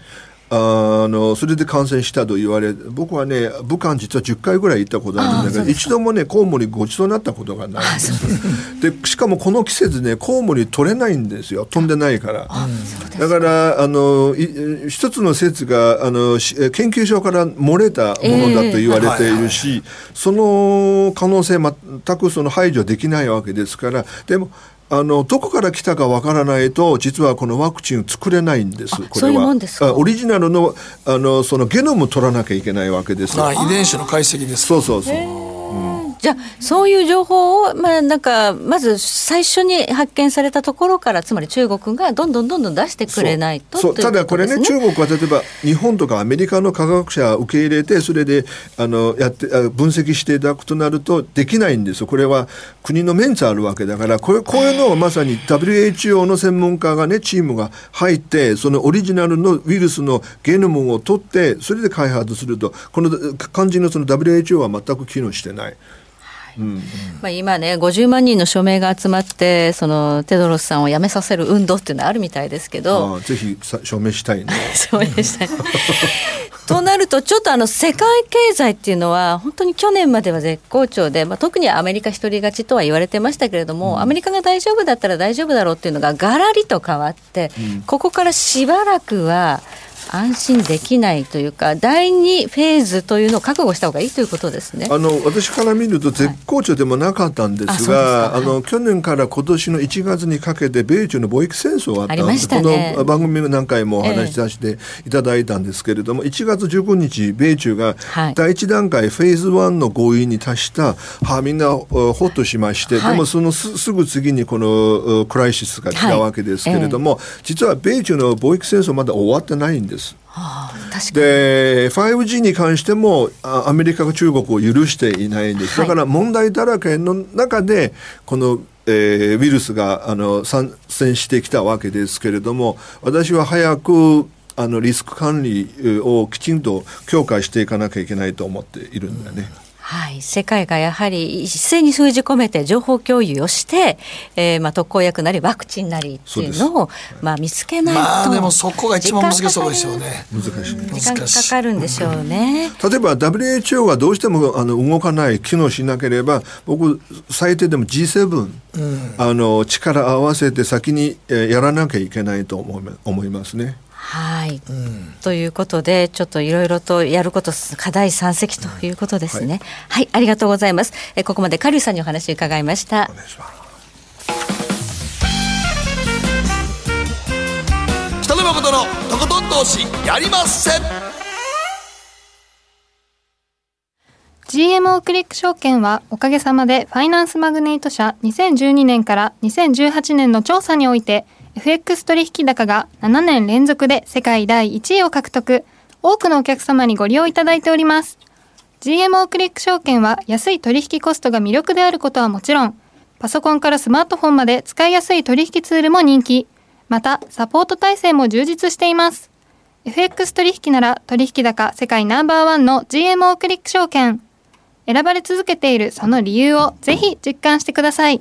あのそれで感染したと言われ僕はね武漢実は10回ぐらい行ったことあるんだけど一度もねコウモリごちそうになったことがないんです。でしかもこの季節ねコウモリ取れないんですよ。飛んでないから。だからあの一つの説があの研究所から漏れたものだと言われているし、その可能性全くその排除できないわけですから。でもあのどこから来たかわからないと実はこのワクチン作れないんです。これはオリジナルのあのそのゲノム取らなきゃいけないわけです。あ遺伝子の解析です。そうそうそう。じゃあそういう情報を、まあ、なんかまず最初に発見されたところからつまり中国がどんどんどんどん出してくれないとそうただこれね中国は例えば日本とかアメリカの科学者を受け入れてそれであのやって分析していただくとなるとできないんですよこれは国のメンツあるわけだからこれこういうのをまさに WHO の専門家がねチームが入ってそのオリジナルのウイルスのゲノムを取ってそれで開発するとこの肝心のその WHO は全く機能してない。まあ、今ね50万人の署名が集まってそのテドロスさんを辞めさせる運動っていうのはあるみたいですけど。ぜひ署名したいね。*laughs* 署名したい。*laughs* となると、ちょっとあの世界経済っていうのは、本当に去年までは絶好調で、まあ、特にアメリカ一人勝ちとは言われてましたけれども、うん、アメリカが大丈夫だったら大丈夫だろうっていうのが、がらりと変わって、うん、ここからしばらくは、安心できないというか、第2フェーズというのを覚悟した方がいいということですね。あの私から見ると、絶好調でもなかったんですが、はい、ああの去年から今年の1月にかけて、米中の貿易戦争があったあした、ね、この番組何回もお話しさせていただいたんですけれども、ええ、1月19日、米中が第1段階、フェーズ1の合意に達した、はみんなほっとしまして、はい、でもそのすすぐ次にこのクライシスが来たわけですけれども、はいえ、実は米中の貿易戦争まだ終わってないんです。はあ、で 5G に関してもアメリカが中国を許していないんです、だから問題だらけの中でこのえー、ウイルスがあの参戦してきたわけですけれども私は早くあのリスク管理をきちんと強化していかなきゃいけないと思っているんだね。うんはい、世界がやはり一斉に封じ込めて情報共有をして、えー、まあ特効薬なりワクチンなりっていうのをまあ見つけないとまあでもそこが一番難しそうですよね。難しい。時間かかるんでしょうね、うん、例えば WHO がどうしてもあの動かない機能しなければ僕最低でも G7、うん、あの力合わせて先にやらなきゃいけないと思い思いますね。はい、うん、ということでちょっといろいろとやること課題山積ということですね、はい、はい、ありがとうございます。えここまでカリさんにお話伺いました。北野誠のとことん投資やりません。GMO クリック証券はおかげさまでファイナンスマグネート社2012年から2018年の調査において FX 取引高が7年連続で世界第1位を獲得。多くのお客様にご利用いただいております。GMO クリック証券は安い取引コストが魅力であることはもちろん、パソコンからスマートフォンまで使いやすい取引ツールも人気。また、サポート体制も充実しています。FX 取引なら取引高世界ナンバーワンの GMO クリック証券。選ばれ続けているその理由をぜひ実感してください。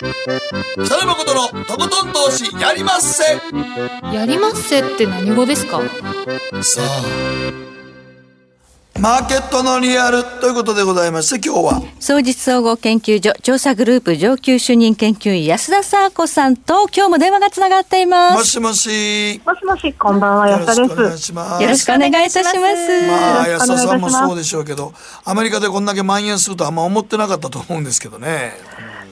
北野誠のとことん投資やりまっせやりまっせって何語ですかさあマーケットのリアルということでございまして今日は。総実総合研究所調査グループ上級主任研究員安田沙子さんと今日も電話がつながっています。もしもし。もしもしこんばんは安田ですよろしくお願いしますよろしくお願いいたします。まあ安田さんもそうでしょうけどアメリカでこんだけ蔓延するとあんま思ってなかったと思うんですけどね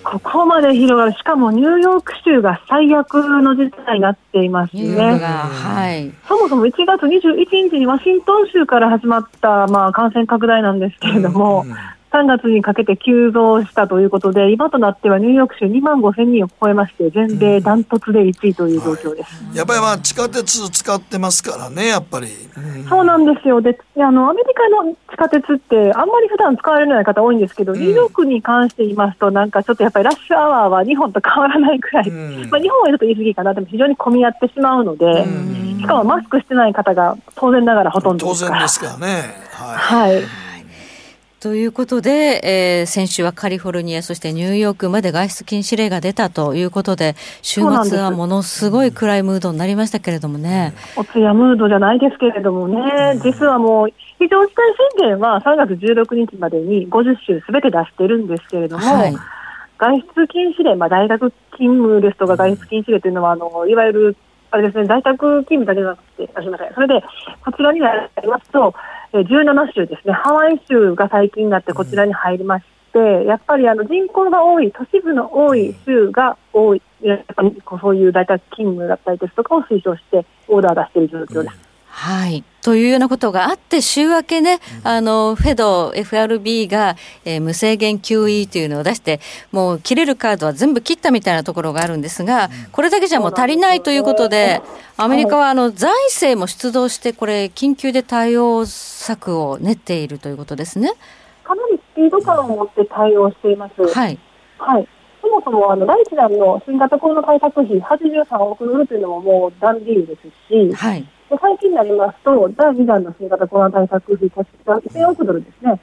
ここまで広がる、しかもニューヨーク州が最悪の事態になっていますね。はい、そもそも1月21日にワシントン州から始まった、まあ、感染拡大なんですけれども、うん3月にかけて急増したということで、今となってはニューヨーク州2万5千人を超えまして、全米ダントツで1位という状況です、はい、やっぱりまあ地下鉄使ってますからね、やっぱり。うん、そうなんですよ。であの、アメリカの地下鉄って、あんまり普段使われない方多いんですけど、ニューヨークに関して言いますと、なんかちょっとやっぱりラッシュアワーは日本と変わらないくらい、うん、まあ、日本はちょっと言い過ぎかな、でも非常に混み合ってしまうので、しかもマスクしてない方が当然ながらほとんどですから。当然ですからね。はい、はいということで、えー、先週はカリフォルニア、そしてニューヨークまで外出禁止令が出たということで、週末はものすごい暗いムードになりましたけれどもね。おつやムードじゃないですけれどもね、実はもう、非常事態宣言は3月16日までに50州すべて出してるんですけれども、はい、外出禁止令、まあ、大学勤務ですとか外出禁止令というのは、あのいわゆるあれですね、在宅勤務だけじゃなくて、すみません。それで、こちらになりますと、17州ですね、ハワイ州が最近になってこちらに入りまして、やっぱりあの人口が多い、都市部の多い州が多い、やっぱりそういう在宅勤務だったりですとかを推奨して、オーダー出している状況です。うんはい。というようなことがあって、週明けね、あの、フェド、FRB が、えー、無制限 QE というのを出して、もう切れるカードは全部切ったみたいなところがあるんですが、これだけじゃもう足りないということで、アメリカはあの財政も出動して、これ、緊急で対応策を練っているということですね。かなりピード感を持って対応しています。はい。はい。そもそも、あの、第一弾の新型コロナ対策費83億ドルというのももうダンディーですし、はい。で最近になりますと、第2弾の新型コロナ対策費、こちら1000億ドルですね。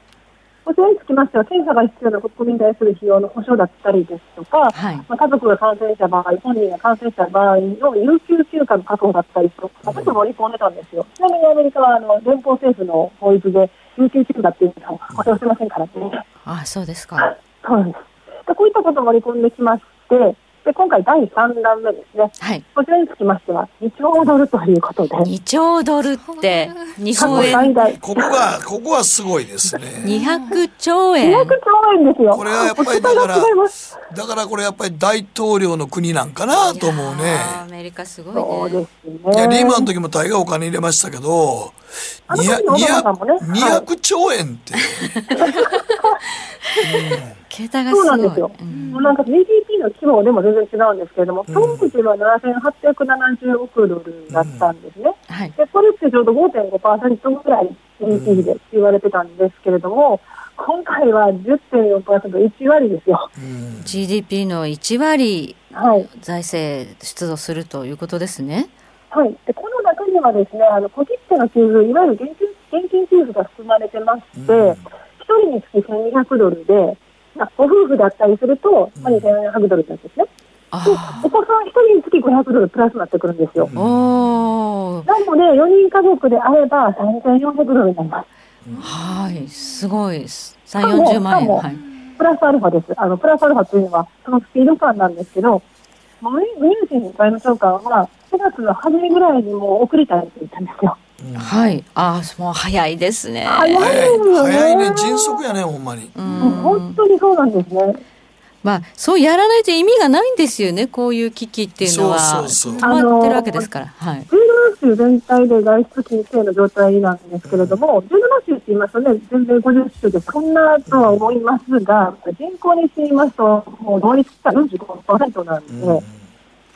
こちらにつきましては、検査が必要な国民に対する費用の保証だったりですとか、はい。まあ、家族が感染した場合、本人が感染した場合の有給休暇の確保だったりとか、ちょっと盛り込んでたんですよ。ちなみにアメリカは、あの、連邦政府の法律で、有給休暇っていうのは保証してませんからね。あ、そうですか。そうなんです。でこういったことを盛り込んできまして、で、今回第3弾目ですね。はい。こちらにつきましては、2兆ドルということで、2兆ドルって、日本円最大。ここが、ここはすごいですね。200兆200円。兆円ですよ。これはやっぱりだからだからこれやっぱり大統領の国なんかなと思うね。アメリカすごそういね。ですね。いや、リーマンの時も大概お金入れましたけど、あの時のオバマさんもね200 200兆円って。*laughs* *laughs* 桁がすごい。そうなんですよ。うんなんか GDP の規模でも全然違うんですけれども、当時は7870億ドルだったんですね。はい。で、これってちょうど5.5%ぐらい GDP で言われてたんですけれども、今回は10.4%、1割ですよ。GDP の1割はい。財政出動するということですね。はい。で、この中にはですね、あの、小切手の給付、いわゆる現金、現金給付が含まれてまして、一、人につき1200ドルで、まあご夫婦だったりすると、まあ、2400ドルなんですね。お子さん一人につき500ドルプラスになってくるんですよ。なので、4人家族であれば3400ドルになります。はい。すごい。3、かも40万円。はい。プラスアルファです。あの、プラスアルファというのは、そのスピード感なんですけど、もうウィルシン外務長官は、4月の初めぐらいにもう送りたいって言ったんですよ。はい。ああ、もう早いですね。早いね。早いね。迅速やね、ほんまに。う。もうん本当にそうなんですね。まあ、そうやらないと意味がないんですよね。こういう危機っていうのは。そうそうそう止まってるわけですから。はい。17州全体で外出禁止の状態なんですけれども、17州って言いますとね、全然50州でそんなとは思いますが、人口にして言いますと、もう同率した45%なんで、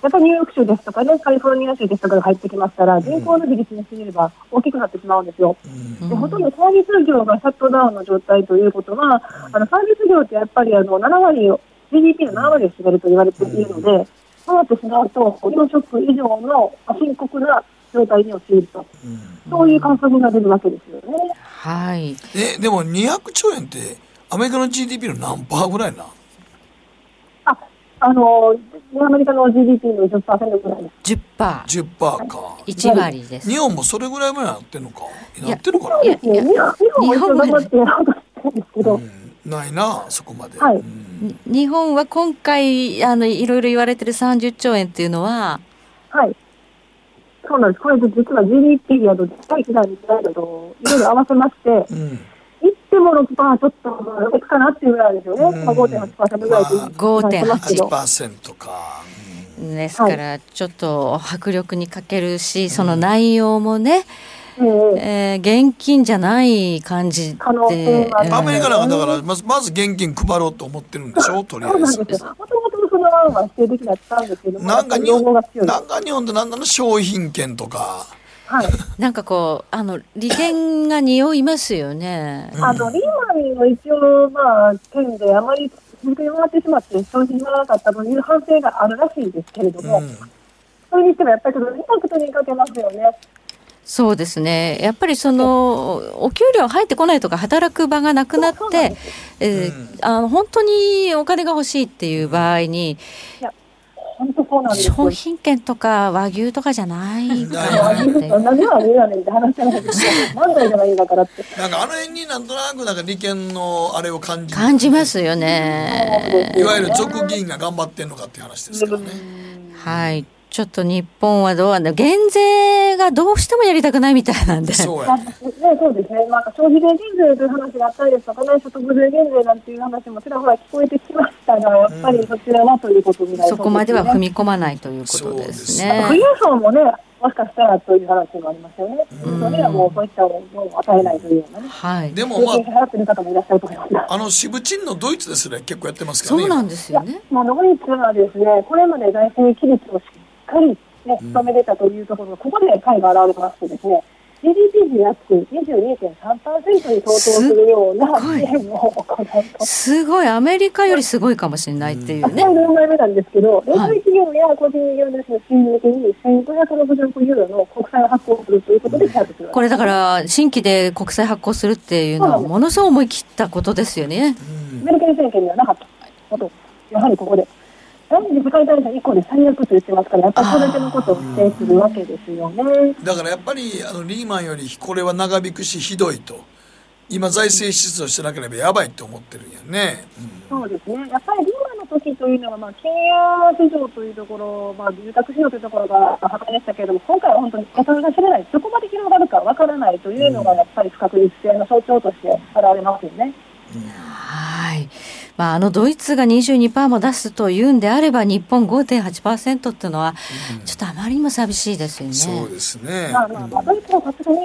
やっぱりニューヨーク州ですとかね、カリフォルニア州ですとかが入ってきますから、人口の比率にしてみれば大きくなってしまうんですよ。でほとんどサービス業がシャットダウンの状態ということは、あのサービス業ってやっぱりあの7割を、GDP の7割を占めると言われているので、そうなってしまうと、4食以上の深刻な状態に陥ると、そういう観測が出るわけですよね。はい。え、でも200兆円って、アメリカの GDP の何パーぐらいなあ、あの、アメリカの GDP の10%ぐらいです。10%。?10 パーか。1割です。日本もそれぐらいまでなってんのかやなってるかな日本日本も頑張ってやろうとしてるんですけど、ないな、そこまで。はい日本は今回、あの、いろいろ言われてる30兆円っていうのは、はい。そうなんです。これで実は GDP やと第1弾に違いと、いろいろ合わせまして、うん。ても6%ちょっと6かなっていうぐらいですよね。うんまあ、5.8%ぐらいと言ってますけど。8%か。ですから、ちょっと迫力に欠けるし、その内容もね、えええー現金じゃない感じで、アメリカなんかだから、まず、まず現金配ろうと思ってるんでしょ？とりあそうえず。なんですよ。もともとその案は否定的だったんですけども、なんか日本が強い。なんか日本でなんだの？商品券とか。はい。なんかこう、あの、利権が匂いますよね。あの、リーマンの一応、まあ、件であまり続けに回ってしまって、消費にならなかったという反省があるらしいんですけれども、うんそれにしてもやっぱりちょっとインパクトにかけますよね。そうですね。やっぱりその、お給料入ってこないとか、働く場がなくなって、えーあの本当にお金が欲しいっていう場合に、本当そうなんですよ。商品券とか和牛とかじゃないかなって。*laughs* 何では言うやねんって話じゃないですか。漫才じゃないんだからって。なんかあの辺になんとなくなんか利権のあれを感じる感じますよね。いわゆる俗議員が頑張ってんのかっていう話ですからね。はい。ちょっと日本はどうなんだ減税がどうしてもやりたくないみたいなんで。そうやまあね、そうですね。まあ、消費税減税という話があったりですとかね、所得税減税なんていう話もちらほら聞こえてきましたが、やっぱりそちらはということになりそこまでは踏みみ込まないということですそうね。富裕層もね、もしかしたらという話もありますよね。それはもうそういったものを与えないというようなね。はい。でもまあ払ってる方もいらっしゃると思います。あの渋チンのドイツですね結構やってますけどね。そうなんですよね。まあ、ドイツはですね、これまで財政規律をしっかり、ね、務めれたというところ、ここで会が現れましてですね、GDP 比約22.3%に相当するような支援を行うと。すごい、アメリカよりすごいかもしれないっていうね。うん、4枚目なんですけど、連邦企業や個人事業主の新向けに1560億ユーロの国債を発行するということですこれだから、新規で国債発行するっていうのは、ものすごい思い切ったことですよね。アメリカ政権ではなかったこと、やはりここで。第二次世界大戦以降で最悪と言ってますから、やっぱりそれだけのことを否定するわけですよね。だからやっぱりあのリーマンよりこれは長引くしひどいと。今財政支出をしてなければやばいって思ってるんやね、うん、そうですねやっぱりリーマンの時というのは、まあ、金融市場というところ、まあ、住宅市場というところが破壊でしたけれども今回は本当にお金が知れないどこまで広がるかわからないというのがやっぱり不確実性の象徴として現れますよね。うん、はいまあ、あのドイツが22%も出すというんであれば、日本5.8%っていうのは、ちょっとあまりにも寂しいですよね。そうですね。まあまあ、まあ、ドイツはさすがに、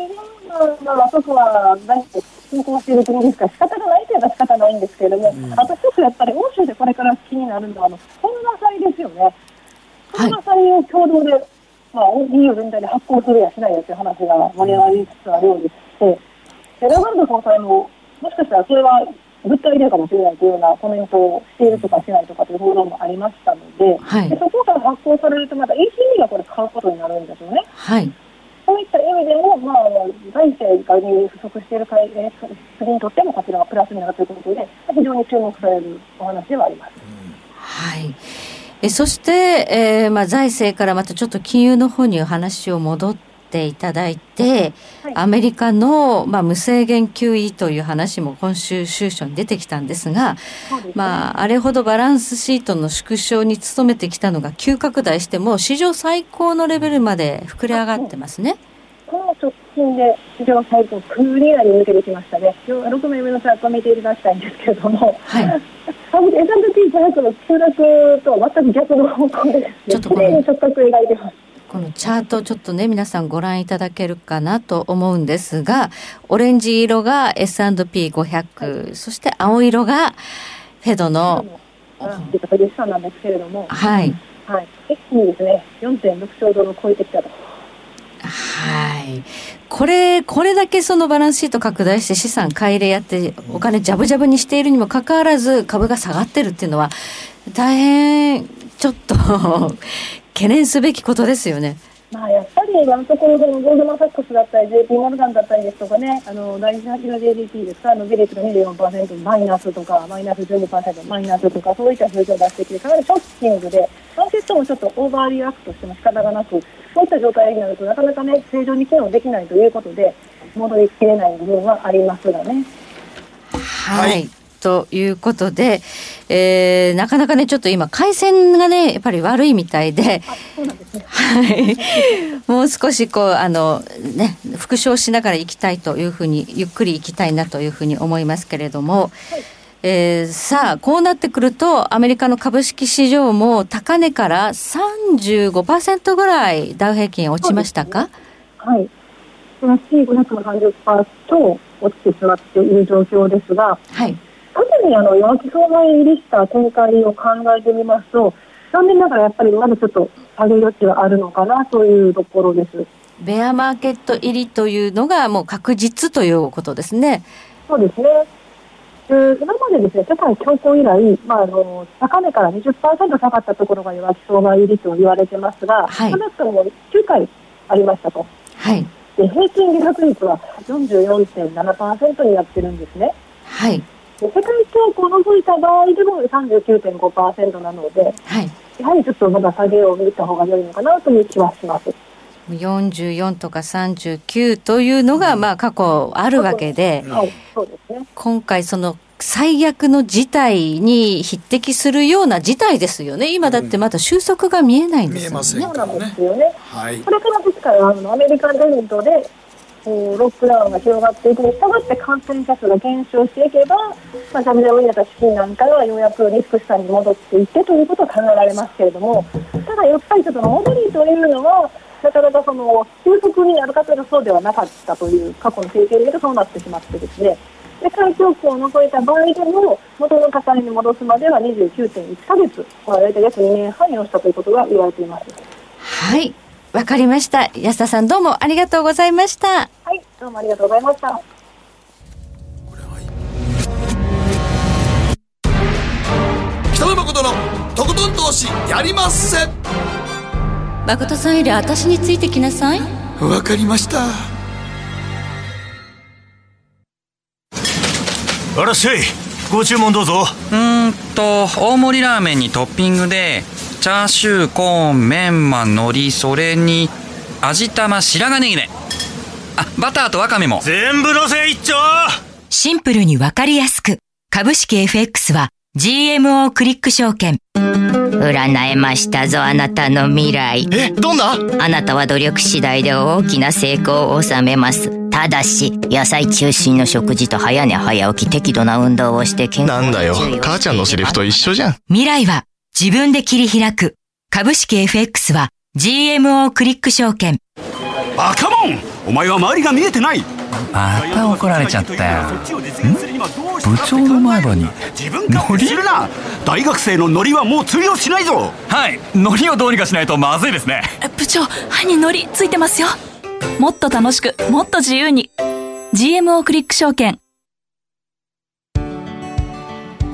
まあ、和食は大体進行している国ですから仕方がないといえば仕方ないんですけれども、うん、あと一つやっぱり欧州でこれから気になるのは、あの、本田祭ですよね。本田祭を共同で、はい、まあ、EU 全体で発行するやしないやという話が盛り上がりつつあるようでして、で、ラガルド総裁も、もしかしたらそれはぶっ飛びるかもしれないというようなコメントをしているとかしないとかという報道もありましたので、はい、でそこから発行されると、また ECB がこれ買うことになるんですよね。はい、そういった意味でも、まあ、財政が不足している会次にとっても、こちらはプラスになるということで、非常に注目されるお話ではあります。はいえそして、えーまあ、財政からまたちょっと金融の方に話を戻っていただいて、はい、アメリカの、まあ、無制限 QE という話も今週収書に出てきたんですが、ね、まあ、あれほどバランスシートの縮小に努めてきたのが急拡大しても史上最高のレベルまで膨れ上がってますね。この直近で史上最高クリアに抜けてきましたね。今日は6名目のチャートを見ていただきたいんですけれども、はい、*laughs* S&P500 の急落と全く逆の方向で、ね、ちょっとこの直角描いてます。このチャートちょっとね皆さんご覧いただけるかなと思うんですがオレンジ色が S&P500、はい、そして青色がフェドのなんですけれどもはい、はい、一気にですね4.6兆ドルを超えてきたと。はい。これ、これだけそのバランスシート拡大して資産買い入れやってお金ジャブジャブにしているにもかかわらず株が下がってるっていうのは大変ちょっと懸念すべきことですよね。まあ、やっぱり今のところでもゴールドマン・サックスだったり JP モルガンだったりですとかねあの第一8の GDP ですか伸び率が24%マイナスとかマイナス12%マイナスとかそういった数字を出してきてかなりショッキングでマーケットもちょっと overreact しても仕方がなくそういった状態になるとなかなかね正常に機能できないということで戻りきれない部分はありますがね。はい、はいということで、えー、なかなかね、ちょっと今、回線がね、やっぱり悪いみたいで、はい、もう少しこう、あの、ね、復唱しながら行きたいというふうに、ゆっくり行きたいなというふうに思いますけれども、はい。えー、さあ、こうなってくると、アメリカの株式市場も高値から35%ぐらいダウ平均落ちましたか、ね、はい。530%落ちてしまっている状況ですが、はい。特にあの弱気相場入りした展開を考えてみますと、残念ながらやっぱりまだちょっと下げ余地はあるのかなというところです。ベアマーケット入りというのがもう確実ということですね。そうですね。今までですね、世界恐慌以来、まあ、あの高値から20%下がったところが弱気相場入りと言われてますが、はい、少なくとも9回ありましたと。はい。で平均下落率は44.7%になってるんですね。はい。世界恐慌を除いた場合でも39.5%なので、はい、やはりちょっとまだ下げを見た方が良いのかなという気はします。44とか39というのが、まあ、過去あるわけで、はいそうですね、今回、その最悪の事態に匹敵するような事態ですよね、今だってまだ収束が見えないんですよね。そうなんですよね、はい、これからですからあのアメリカ全土でこうロックダウンが広がっていくに従って感染者数が減少していけば、まあ、ジャブジャブになった資金なんかがようやくリスク資産に戻っていってということは考えられますけれども、ただやっぱりちょっと戻りというのは、なかなかその収束になるかというとそうではなかったという過去の経験でそうなってしまってですね、世界恐慌を除いた場合でも、元の価に戻すまでは29.1ヶ月、これは大体約2年半要したということが言われています。はいわかりました。安田さんどうもありがとうございました。はい、どうもありがとうございました。北野誠のとことん投資やりまっせ誠さんより私についてきなさいわかりましたあらっしゃいご注文どうぞうーんと大盛りラーメンにトッピングでチャーシューコーンメンマ海苔それに味玉白髪ネギねあバターとわかめも全部のせ一丁シンプルにわかりやすく。株式 FX は GMO クリック証券。占えましたぞ、あなたの未来。えどんな？あなたは努力次第で大きな成功を収めます。ただし、野菜中心の食事と早寝早起き適度な運動をして健康なんだよ母ちゃんのセリフと一緒じゃん未来は自分で切り開く。株式 FX は GMO クリック証券。バカモン！お前は周りが見えてない！また怒られちゃったよ。部長の前歯に。自分勝手にするな！大学生のノリはもう通用しないぞ！はい。海苔をどうにかしないとまずいですね。部長歯にノリついてますよ。もっと楽しくもっと自由に。GMO クリック証券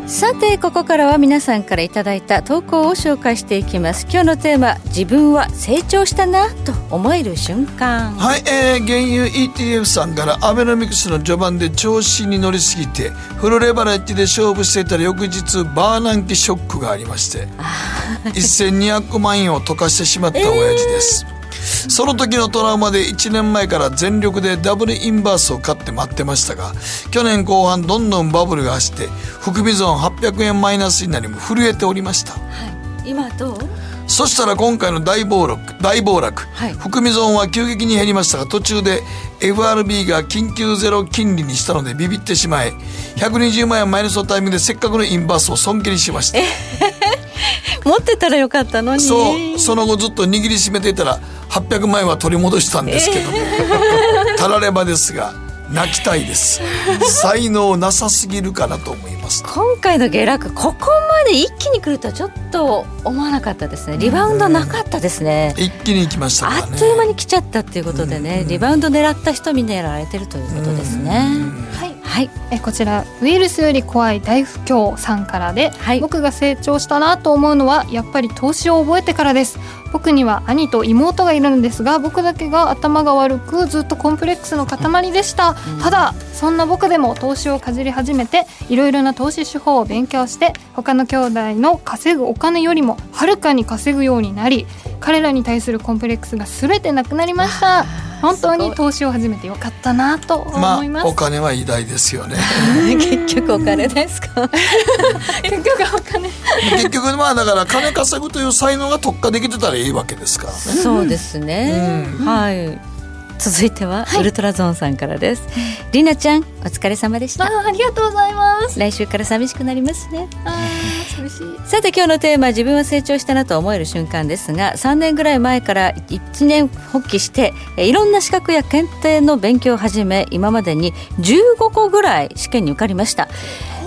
さてここからは皆さんからいただいた投稿を紹介していきます。今日のテーマ自分は成長したなと思える瞬間。はい、えー、原油 ETF さんからアベノミクスの序盤で調子に乗りすぎてフルレバレッジで勝負していたら翌日バーナンキショックがありまして。1200万円を溶かしてしまった親父です、その時のトラウマで1年前から全力でダブルインバースを買って待ってましたが去年後半どんどんバブルが走って含み損800円マイナスになりも震えておりました。今どう？そしたら今回の大暴落大暴落、はい。含み損は急激に減りましたが途中で FRB が緊急ゼロ金利にしたのでビビってしまい120万円マイナスのタイミングでせっかくのインバースを損切りしました *laughs* 持ってたらよかったのに。そう。その後ずっと握りしめていたら800万円は取り戻したんですけども、*laughs* たらればですが泣きたいです。才能なさすぎるかなと思います。今回の下落ここまで一気に来るとはちょっと思わなかったですね。リバウンドなかったですね。一気に行きましたかあっという間に来ちゃったっていうことでね。リバウンド狙った人みんなやられてるということですね。はいはい。えこちらウイルスより怖い大不況さんからで、はい。僕が成長したなと思うのはやっぱり投資を覚えてからです。僕には兄と妹がいるのですが僕だけが頭が悪くずっとコンプレックスの塊でした、ただそんな僕でも投資をかじり始めていろいろな投資手法を勉強して他の兄弟の稼ぐお金よりもはるかに稼ぐようになり彼らに対するコンプレックスが全てなくなりました本当に投資を始めてよかったなと思います、まあお金は偉大ですよね。*laughs* 結局お金ですか？*laughs* 結局お金。結局まあだから金稼ぐという才能が特化できてたらいいわけですからね。そうですね、はい続いては、ウルトラゾーンさんからです。りなちゃんお疲れ様でした。あありがとうございます。来週から寂しくなりますね。あー寂しい。さて今日のテーマ自分は成長したなと思える瞬間ですが3年ぐらい前から1年発起してえいろんな資格や検定の勉強を始め今までに15個ぐらい試験に受かりました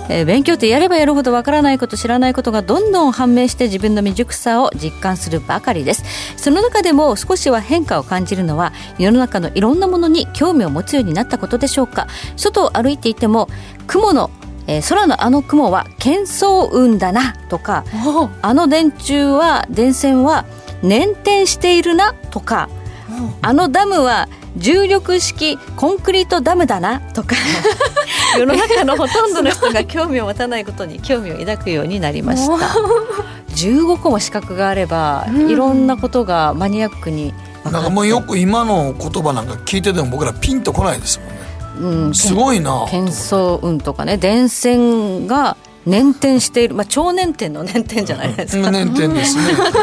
えー勉強ってやればやるほどわからないこと知らないことがどんどん判明して自分の未熟さを実感するばかりです。その中でも少しは変化を感じるのは世の中のいろんなものに興味を持つようになったことでしょうか。外を歩いていても雲のえー空のあの雲は喧騒雲だなとかあの電柱は電線は捻転しているなとかあのダムは重力式コンクリートダムだなとか *laughs* 世の中のほとんどの人が興味を持たないことに興味を抱くようになりました。15個も資格があればいろんなことがマニアックに分なんかもうよく今の言葉なんか聞いてても僕らピンとこないですもんね。うん。すごいな喧騒雲とかね。電線が捻転している、まあ、超捻転の捻転じゃないですか。年点ですね。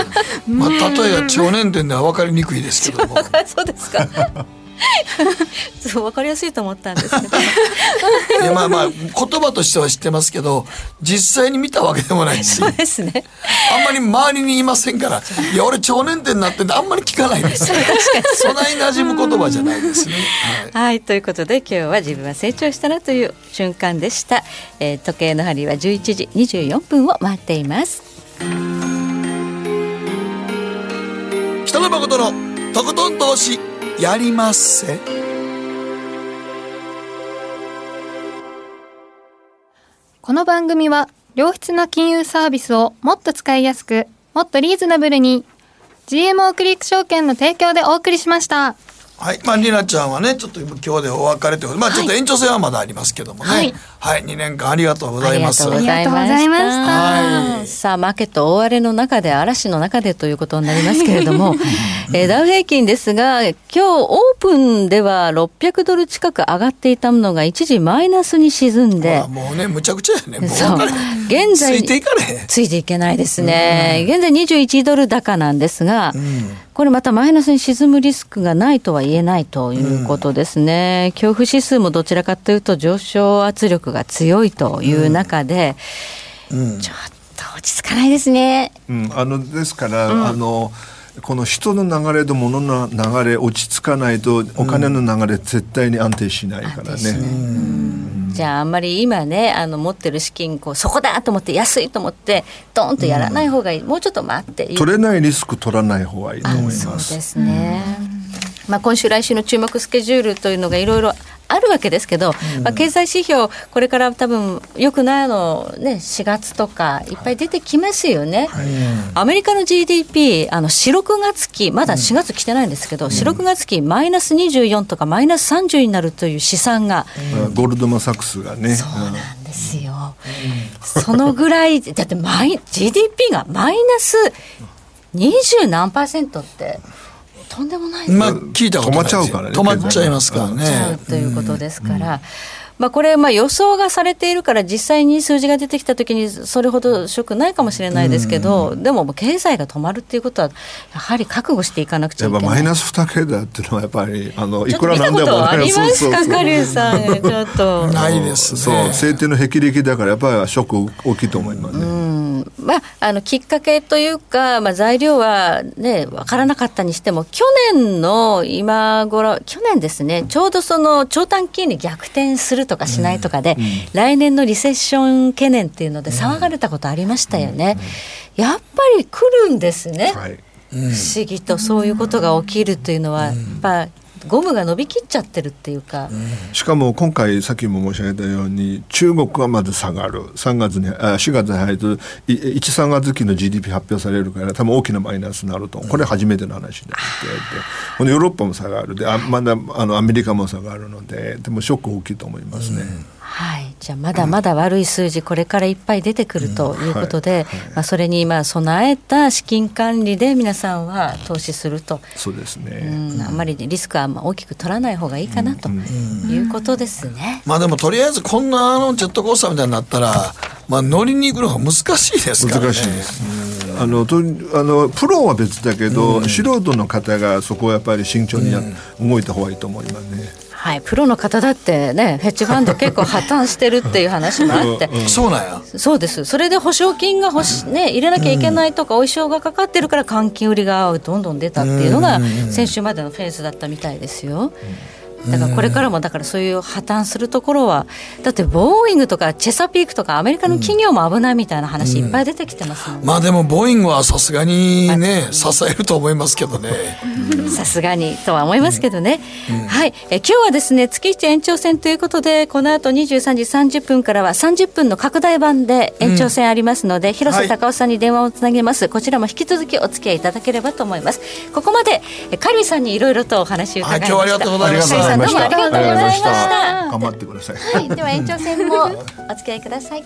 *laughs* まあ例えが超年点では分かりにくいですけども。*laughs* そうですか。そう分かりやすいと思ったんですけど。*laughs* いやまあまあ言葉としては知ってますけど実際に見たわけでもないしそうですね。あんまり周りにいませんからいや俺超年点になってんであんまり聞かないです *laughs* そない馴染む言葉じゃないですね。はいはい、ということで今日は自分は成長したなという瞬間でした。えー時計の針は11時24分を回っています。北野誠のとことん投資やりまっせこの番組は良質な金融サービスをもっと使いやすくもっとリーズナブルに GMO クリック証券の提供でお送りしました。はい、まあ、りなちゃんはね、ちょっと今日でお別れということで、まあ、ちょっと延長戦はまだありますけどもね。はい2年間ありがとうございます。ありがとうございまししたた。さあ、マーケット大荒れの中で、嵐の中でということになりますけれども、*laughs* えーダウ平均ですが、今日オープンでは600ドル近く上がっていたものが一時マイナスに沈んでもうね、むちゃくちゃやね。*laughs* そう現在ついていかれ。ついていけないですね。現在21ドル高なんですが、これまたマイナスに沈むリスクがないとは言えないということですね。恐怖指数もどちらかというと上昇圧力が強いという中で、ちょっと落ち着かないですね。うん、あのですから、あのこの人の流れと物の流れ落ち着かないとお金の流れ絶対に安定しないからね。じゃああんまり今ねあの持ってる資金こうそこだと思って安いと思ってドンとやらない方がいい、もうちょっと待って。取れないリスク取らない方がいいと思いそうま。ですすね、まあ、今週来週の注目スケジュールというのがいろいろあるわけですけど、まあ、経済指標これから多分よくないの、ね、4月とかいっぱい出てきますよね、アメリカの GDP あの4、6月期まだ4月来てないんですけど、4、6月期マイナス24とかマイナス30になるという試算がうん。ゴールドマン・サックスがね。そうなんですよ。そのぐらい、だってマイ GDP がマイナス20何パーセントって、とんでもないまあ、聞いたことない止まっちゃうからね止まっちゃいますからちゃうね。ということですから。まあ、これ、まあ予想がされているから、実際に数字が出てきたときに、それほどショックないかもしれないですけど、でも、経済が止まるっていうことは、やはり覚悟していかなくちゃいけない。やっぱマイナス2桁っていうのはやっぱりあのいちょっと見たくらなんでもことありますか、カさん、*laughs* ちょっと。ないですそうね。晴天の霹靂だからやっぱりショック大きいと思いますね。うんまあ、あのきっかけというか、まあ、材料は、ね、分からなかったにしても、去年の今頃去年ですね、ちょうどその長短金利逆転するとかしないとかで、来年のリセッション懸念っていうので、騒がれたことありましたよね。やっぱり来るんですね、はい。不思議とそういうことが起きるというのは、やっぱゴムが伸びきっちゃってるっていうか。しかも今回さっきも申し上げたように中国はまず下がる。3月にあ4月に入ると13月期の GDP 発表されるから多分大きなマイナスになると。これ初めての話になって。てほんでヨーロッパも下がる。であまだあのアメリカも下がるのででもショック大きいと思いますね。はい、じゃあまだまだ悪い数字、これからいっぱい出てくるということで、まあ、それに今備えた資金管理で皆さんは投資すると、そうですね、うん、あん。まりリスクはあんま大きく取らない方がいいかなと。いうことですね。まあでもとりあえずこんなあのジェットコースターみたいになったら、まあ乗りに行くのが難しいですからね。難しいです。あのとあのプロは別だけど、素人の方がそこはやっぱり慎重にや、動いた方がいいと思いますね。はい、プロの方だってね、ヘッジファンド結構破綻してるっていう話もあって、そうなんや。そうです。それで保証金が欲し、ね、入れなきゃいけないとか、お衣装がかかってるから換金売りがどんどん出たっていうのが、先週までのフェーズだったみたいですよ。だからこれからもだからそういう破綻するところはだってボーイングとかチェサピークとかアメリカの企業も危ないみたいな話いっぱい出てきてますもんね。まあでもボーイングはさすがにね、支えると思いますけどね。さすがにとは思いますけどね、はい。え今日はですね月一延長戦ということでこの後23時30分からは30分の拡大版で延長戦ありますので、広瀬隆夫さんに電話をつなげます、こちらも引き続きお付き合いいただければと思います。ここまでえカリーさんにいろいろとお話を伺いました、はい今日はありがとうございましたカリーさんどうもありがとうございました頑張ってください。はい、では延長戦もお付き合いください。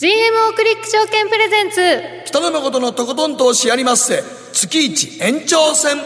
GMO クリック証券プレゼンツ北野誠のとことん投資やりまっせ。月一延長戦。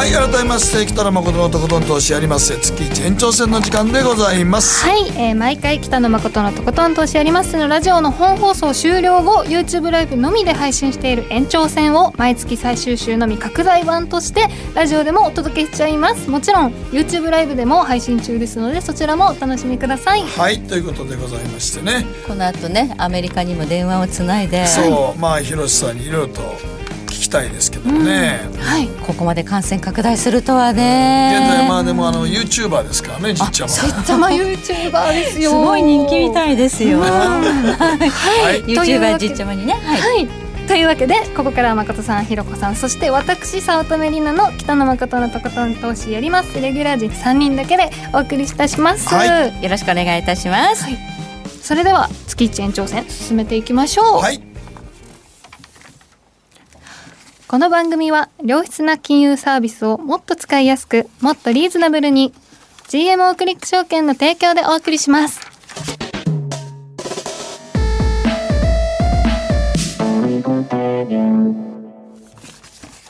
はい改めまして北野誠のとことん投資やります。月一延長戦の時間でございます。はい、えー毎回北野誠のとことん投資やります。のラジオの本放送終了後 YouTube ライブのみで配信している延長戦を毎月最終週のみ拡大版としてラジオでもお届けしちゃいます。もちろん YouTube ライブでも配信中ですのでそちらもお楽しみください。はいということでございましてね。この後ねアメリカにも電話をつないで。そうまあ広瀬さんにいろいろと聞きたいですけどもね、はい、ここまで感染拡大するとは現ね在まあでもあの YouTuber ですからねじっちゃまちっちゃま YouTuber ですよ。すごい人気みたいですよ。はい。というわ YouTuber けじっちゃまにね。はい。はい。というわけでここからは誠さんひろこさんそして私早乙女里奈の北野誠のとことん投資やります。レギュラー陣3人だけでお送りいたします、はよろしくお願いいたします。それでは月一延長戦進めていきましょう、はいこの番組は良質な金融サービスをもっと使いやすくもっとリーズナブルに GMO クリック証券の提供でお送りします。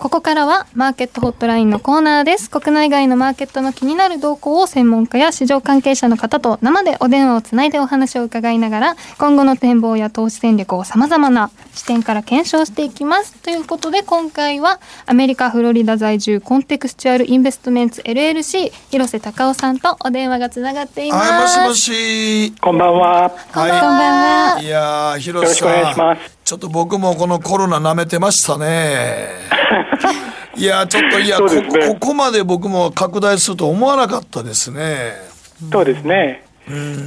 ここからはマーケットホットラインのコーナーです。国内外のマーケットの気になる動向を専門家や市場関係者の方と生でお電話をつないでお話を伺いながら、今後の展望や投資戦略を様々な視点から検証していきます。ということで今回はアメリカ・フロリダ在住コンテクスチュアルインベストメンツ LLC 広瀬隆夫さんとお電話がつながっています。はいもしもしこんばんは。こんばんは。いやー広瀬さんよろしくお願いしますちょっと僕もこのコロナ舐めてましたね。*laughs* いやーちょっといや、ね。ここまで僕も拡大すると思わなかったですね。そうですね。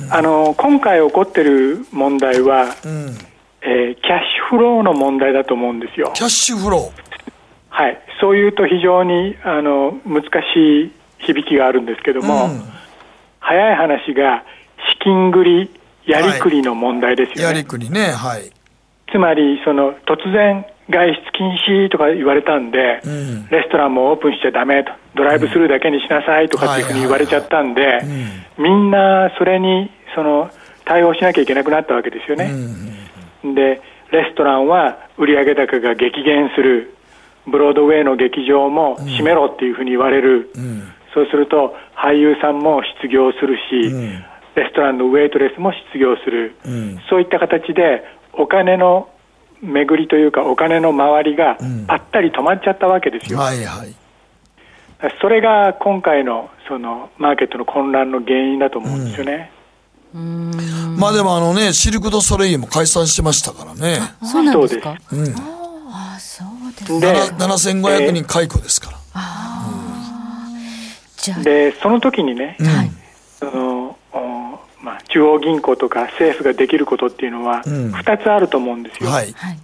あの今回起こってる問題は、うん。えーキャッシュフローの問題だと思うんですよ。キャッシュフロはい。そういうと非常にあの難しい響きがあるんですけどーも、うん。早い話が資金繰りやりくりの問題ですよね。やりくりね。はいつまりその突然外出禁止とか言われたんで、うん。レストランもオープンしちゃダメとドライブスルーだけにしなさいとかっていうふうに言われちゃったんで、みんなそれにその対応しなきゃいけなくなったわけですよね。でレストランは売上高が激減するブロードウェイの劇場も閉めろっていうふうに言われる、そうすると俳優さんも失業するし、レストランのウェイトレスも失業する、そういった形でお金の巡りというかお金の回りがぱったり止まっちゃったわけですよ。はいはい。それが今回のそのマーケットの混乱の原因だと思うんですよね。まあでもあのねシルク・ド・ソレイユも解散してましたからね。そうなんですか？うん。あ、そうです。でなな7500人解雇ですから、じゃあ、でその時にね、はい。そのおまあ、中央銀行とか政府ができることっていうのはうん。2つあると思うんですよ。はい。はい。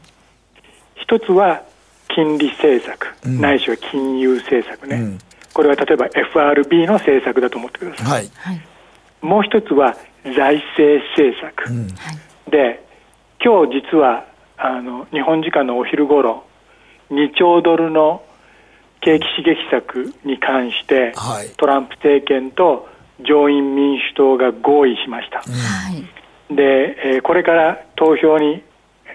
一つは金利政策、うん。ないしは金融政策ね、うん。これは例えば FRB の政策だと思ってください。はい。はい。もう一つは財政政策、うん。で今日実はあの日本時間のお昼頃2兆ドルの景気刺激策に関して、はい。トランプ政権と上院民主党が合意しました、はい。で、えーこれから投票に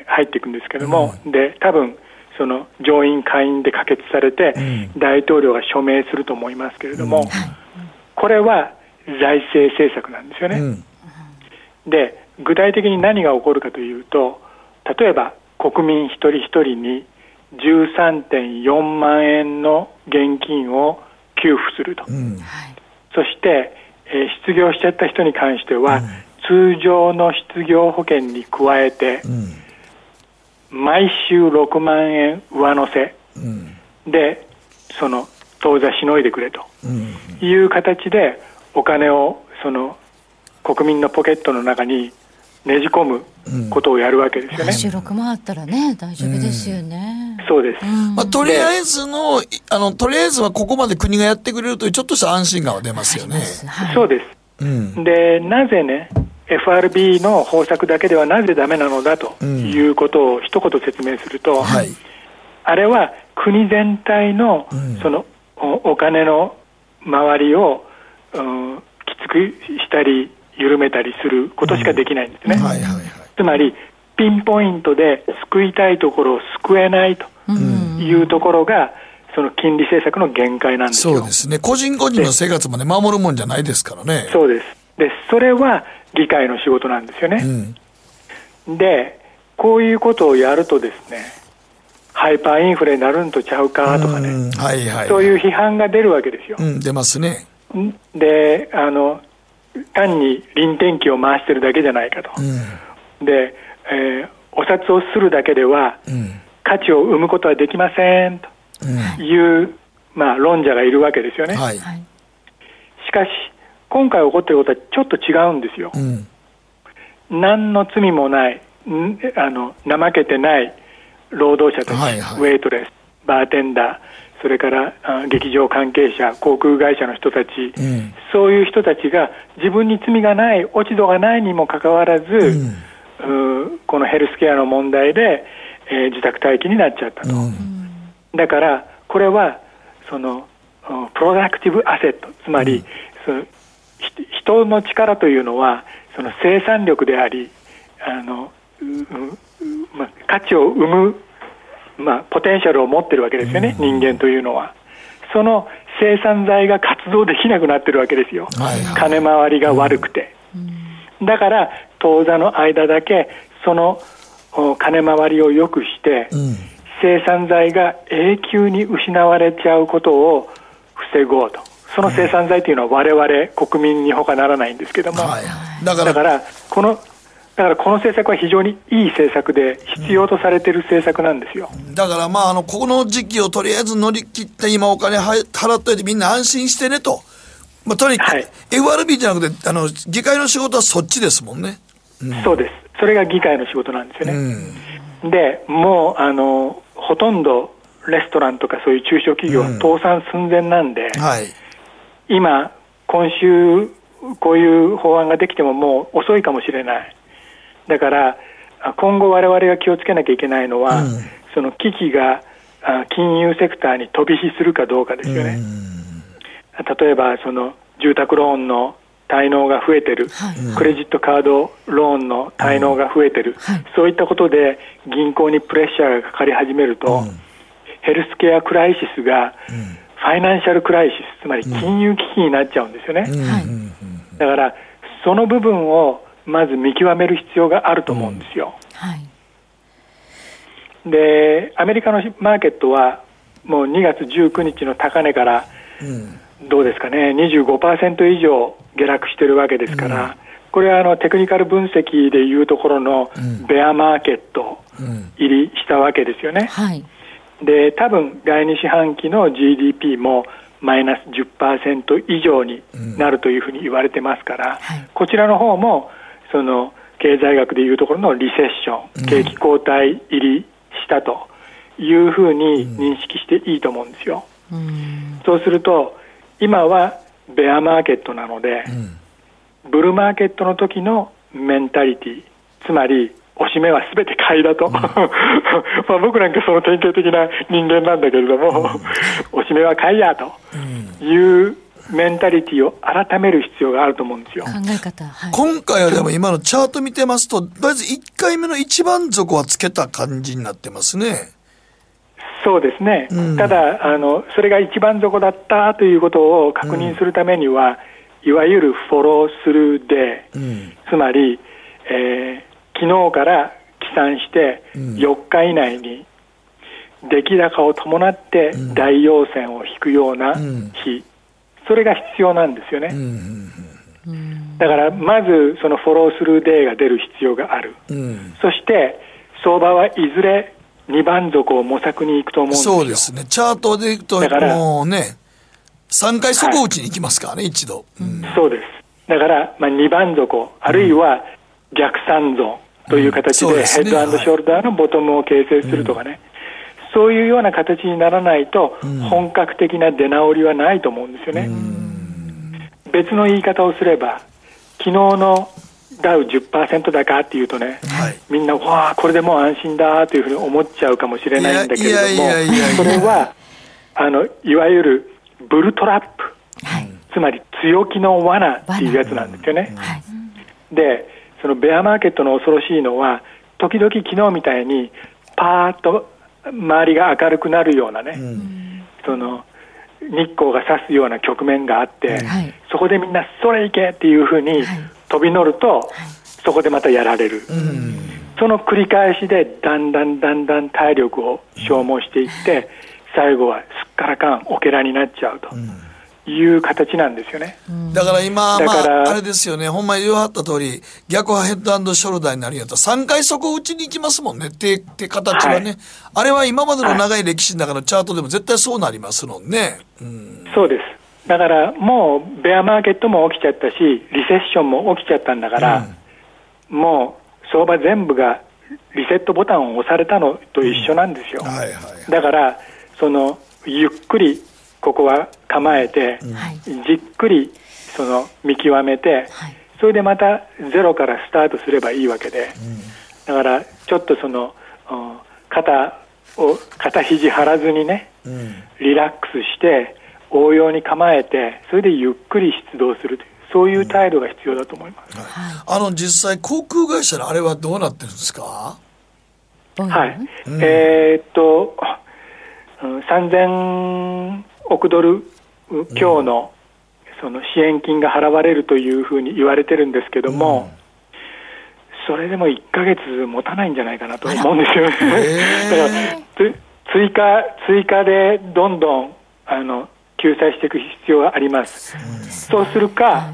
入っていくんですけども、で多分その上院下院で可決されて、大統領が署名すると思いますけれども、これは財政政策なんですよね、うん。で具体的に何が起こるかというと例えば国民一人一人に13.4万円の現金を給付すると、うん。そして、えー失業しちゃった人に関しては、通常の失業保険に加えて、うん。毎週6万円上乗せ。うん。でその当座しのいでくれと。うん。いう形でお金をその国民のポケットの中にねじ込むことをやるわけですよね。収録もあったらね、大丈夫ですよね。そうです。まあ、とりあえずのいあのとりあえずはここまで国がやってくれるというちょっとした安心感は出ますよね。そうです。うんで、なぜね、FRB の方策だけではなぜダメなのだということを一言説明すると、はいあれは国全体のそのおお金の周りを、うんきつくしたり緩めたりすることしかできないんですね。はいはいはいつまりピンポイントで救いたいところを救えないというところがその金利政策の限界なんですよ。そうですね。個人個人の生活まで守るもんじゃないですからね。そうです。で、それは議会の仕事なんですよね。うん、で、こういうことをやるとですね、ハイパーインフレになるんとちゃうかとかね、はいはい、そういう批判が出るわけですよ。うん、出ますね。で、あの、単に臨転機を回してるだけじゃないかと。うん、で、えー、お札をするだけでは、価値を生むことはできませんという、まあ、論者がいるわけですよね。はい、しかし、今回起こっていることはちょっと違うんですよ。うん、何の罪もないあの、怠けてない労働者たち、はいはい、ウェイトレス、バーテンダー、それから劇場関係者、航空会社の人たち、うん、そういう人たちが自分に罪がない、落ち度がないにもかかわらず、うん、このヘルスケアの問題で、えー、自宅待機になっちゃったと。うん、だから、これはそのプロダクティブアセット、つまり、その人の力というのはその生産力でありあの、まあ、価値を生む、まあ、ポテンシャルを持ってるわけですよね、人間というのは。その生産材が活動できなくなってるわけですよ、はいはい、金回りが悪くて。だから当座の間だけその金回りを良くして、うん、生産材が永久に失われちゃうことを防ごうと。その生産材というのは我々国民にほかならないんですけども、はい、だからこのだからこの政策は非常にいい政策で、必要とされている政策なんですよ、うん、だからまあ、あのこの時期をとりあえず乗り切って、今、お金払っといて、みんな安心してねと、まあ、とにかく、はい、FRB じゃなくてあの、議会の仕事はそっちですもんね、うん、そうです、それが議会の仕事なんですよね。うん、でもうあのほとんどレストランとかそういう中小企業は倒産寸前なんで、はい。今、今週、こういう法案ができてももう遅いかもしれない。だから、今後我々が気をつけなきゃいけないのは、うん、その危機が金融セクターに飛び火するかどうかですよね。例えば、その住宅ローンの滞納が増えてる、はい、クレジットカードローンの滞納が増えてる、はい、そういったことで銀行にプレッシャーがかかり始めると、うん、ヘルスケアクライシスが、うん。ファイナンシャルクライシス、つまり金融危機になっちゃうんですよね。だから、その部分をまず見極める必要があると思うんですよ。はい、で、アメリカのマーケットは、もう2月19日の高値から、どうですかね、25%以上下落してるわけですから、これはあのテクニカル分析でいうところのベアマーケット入りしたわけですよね。はい。で多分第2四半期の GDP もマイナス10%以上になるというふうに言われてますから、うんはい、こちらの方もその経済学でいうところのリセッション、景気後退入りしたというふうに認識していいと思うんですよ。うん、そうすると今はベアマーケットなので、うん、ブルーマーケットの時のメンタリティつまりおしめはすべて買いだと、うん、*laughs* まあ僕なんかその典型的な人間なんだけれども、うん、おしめは買いやというメンタリティを改める必要があると思うんですよ。考え方、はい、今回はでも今のチャート見てますと、まず1回目の一番底はつけた感じになってますね。そうですね、うん、ただあの、それが一番底だったということを確認するためには、いわゆるフォロースルーデー、つまり、えー、昨日から起算して4日以内に出来高を伴って大陽線を引くような日、それが必要なんですよね。だからまずそのフォロースルーデーが出る必要がある、そして相場はいずれ2番底を模索に行くと思うんですよ。そうですね、チャートでいくと、もうね、3回底打ちに行きますからね、はい、一度、うん、そうです、だから、まあ、2番底、あるいは逆三ゾーン、という形で、ヘッドショルダーのボトムを形成するとかね、そういうような形にならないと、本格的な出直りはないと思うんですよね。別の言い方をすれば、昨日のダウ10%高っていうとね、はい、みんな、わあ、これでもう安心だというふうに思っちゃうかもしれないんだけれども、それはあのいわゆるブルトラップ、はい、つまり強気の罠っていうやつなんですよね。はい、でそのベアマーケットの恐ろしいのは、時々昨日みたいに、パーッと周りが明るくなるようなね、うん、その日光が差すような局面があって、はい、そこでみんなそれ行けっていうふうに飛び乗ると、はい、そこでまたやられる、その繰り返しでだんだんだんだん体力を消耗していって、最後はすっからかんオケラになっちゃうと。いう形なんですよね。だから今、まあ、あれですよね、ほんまに言わはった通り、逆はヘッドショルダーになるんやったら、3回そこ打ちに行きますもんね、ってって形はね、はい、あれは今までの長い歴史の中のチャートでも絶対そうなりますもんね。うん、そうです。だからもう、ベアマーケットも起きちゃったし、リセッションも起きちゃったんだから、うん、もう相場全部がリセットボタンを押されたのと一緒なんですよ。うんはいはいはい、だから、その、ゆっくりここは構えて、じっくりその見極めて、それでまたゼロからスタートすればいいわけで、だからちょっとその肩を肩肘張らずにね、リラックスして応用に構えてそれでゆっくり出動するというそういう態度が必要だと思います、あの実際航空会社のあれはどうなってるんですか？はい、うん、えー、っと3000億ドル強のその支援金が払われるというふうに言われてるんですけども、それでも1か月持たないんじゃないかなと思うんですよね。*laughs* だから追加追加でどんどんあの救済していく必要があります。そうするか、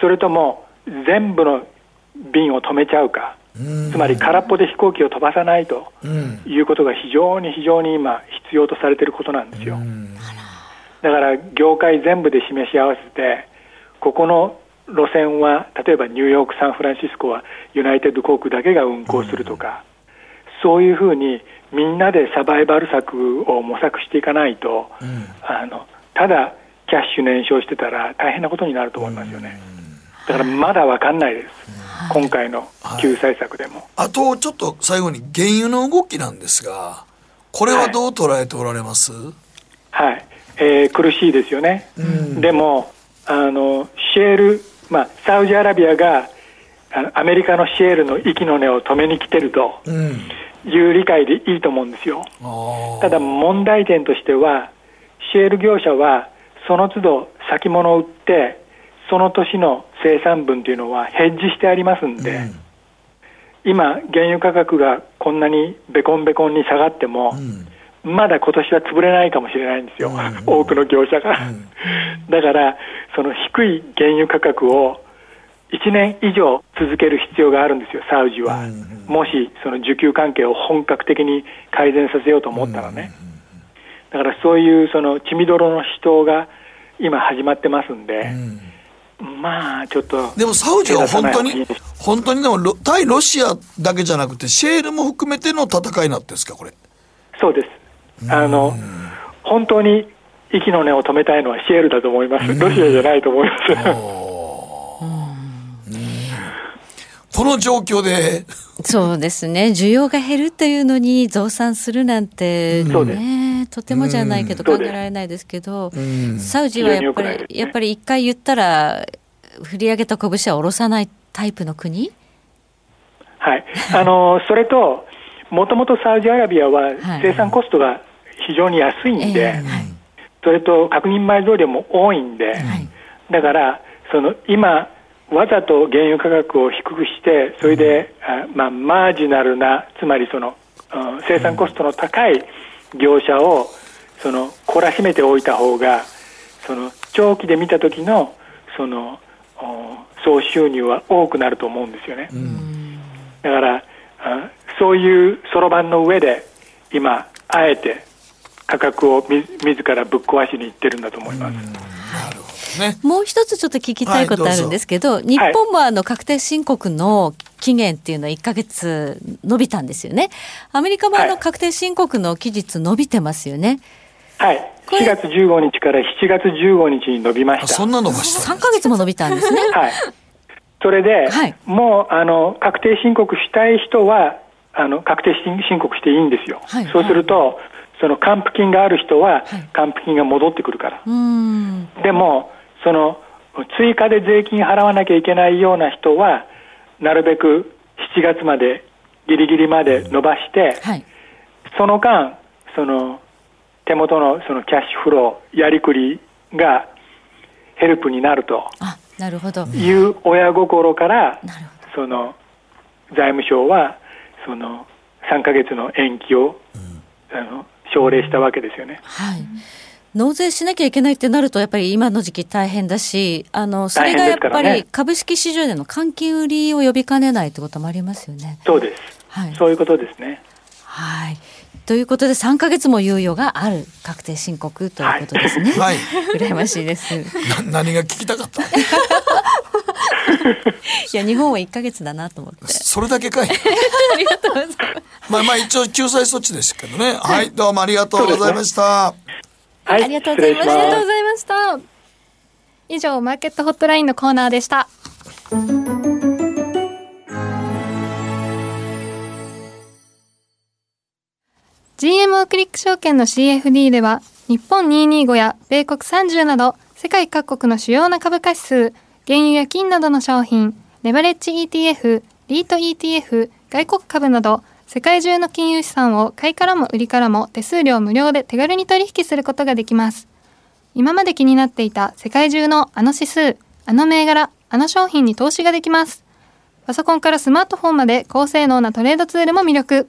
それとも全部の便を止めちゃうか。つまり空っぽで飛行機を飛ばさないということが非常に非常に今必要とされていることなんですよ。だから業界全部で示し合わせてここの路線は例えばニューヨーク、サンフランシスコはユナイテッド航空だけが運航するとか、そういうふうにみんなでサバイバル策を模索していかないと、うん、あのただキャッシュ燃焼してたら大変なことになると思いますよね。だからまだ分かんないです、今回の救済策でも、はい、あとちょっと最後に原油の動きなんですが、これはどう捉えておられます、はい、えー、苦しいですよね、うん、でもあのシェール、まあ、サウジアラビアがアメリカのシェールの息の根を止めに来てるという理解でいいと思うんですよ、うん、ただ問題点としてはシェール業者はその都度先物を売ってその年の生産分というのはヘッジしてありますんで、うん、今原油価格がこんなにベコンベコンに下がっても、うんまだ今年は潰れないかもしれないんですよ、うん、多くの業者が。うん、だから、その低い原油価格を1年以上続ける必要があるんですよ、サウジは。うん、もし、その需給関係を本格的に改善させようと思ったらね。だからそういうその血みどろの死闘が今始まってますんで、まあちょっと。でもサウジは本当に、本当にでも対ロシアだけじゃなくて、シェールも含めての戦いなんですか、これ。そうです。あの本当に息の根を止めたいのはシェールだと思います、ロシアじゃないと思います。この状況で。そうですね、需要が減るというのに増産するなんて、ね、とてもじゃないけど考えられないですけど、サウジはやっぱり、やっぱり一回言ったら、振り上げた拳は下ろさないタイプの国？はい、あのそれと、もともとサウジアラビアは生産コストが非常に安いんで、それと確認埋蔵量も多いんで、だからその今、わざと原油価格を低くして、それで、うん、まあ、マージナルな、つまりその、生産コストの高い業者をその懲らしめておいた方が、その長期で見た時のその総収入は多くなると思うんですよね。だからそういうそろばんの上で今あえて価格をみ自らぶっ壊しにいってるんだと思います。ね、もう一つちょっと聞きたいことあるんですけど、はい、日本もあの確定申告の期限っていうのは1か月伸びたんですよね。アメリカもあの確定申告の期日伸びてますよね。はい。4月15日から7月15日に伸びました。そんな伸ばした。3か月も伸びたんですね。*laughs* はい。それで、はい、もうあの確定申告したい人はあの確定申告していいんですよ。はい、そうすると、その還付金がある人は還付金が戻ってくるから。でもその追加で税金払わなきゃいけないような人はなるべく7月までギリギリまで伸ばして、はい、その間その手元のそのキャッシュフロー、やりくりがヘルプになると。あなるほど。いう親心から、その財務省はその3ヶ月の延期を、あの奨励したわけですよね。はい納税しなきゃいけないってなると、やっぱり今の時期大変だし、あのそれがやっぱり株式市場での換金売りを呼びかねないってこともありますよね。そうです。はいそういうことですね。はい。ということで、3か月も猶予がある確定申告ということですね。はい *laughs* 羨ましいです。いな何が聞きたかった？*laughs* や、日本は1か月だなと思って。それだけかい *laughs* ありがとうございます。まあまあ一応救済措置ですけどねはいどうもありがとうございました、はい、ありがとうございましたありがとうございました。以上、マーケットホットラインのコーナーでした。GMO クリック証券の CFD では、日本225や米国30など、世界各国の主要な株価指数、原油や金などの商品、レバレッジ ETF、リート ETF、外国株など、世界中の金融資産を買いからも売りからも手数料無料で手軽に取引することができます。今まで気になっていた世界中のあの指数、あの銘柄、あの商品に投資ができます。パソコンからスマートフォンまで高性能なトレードツールも魅力。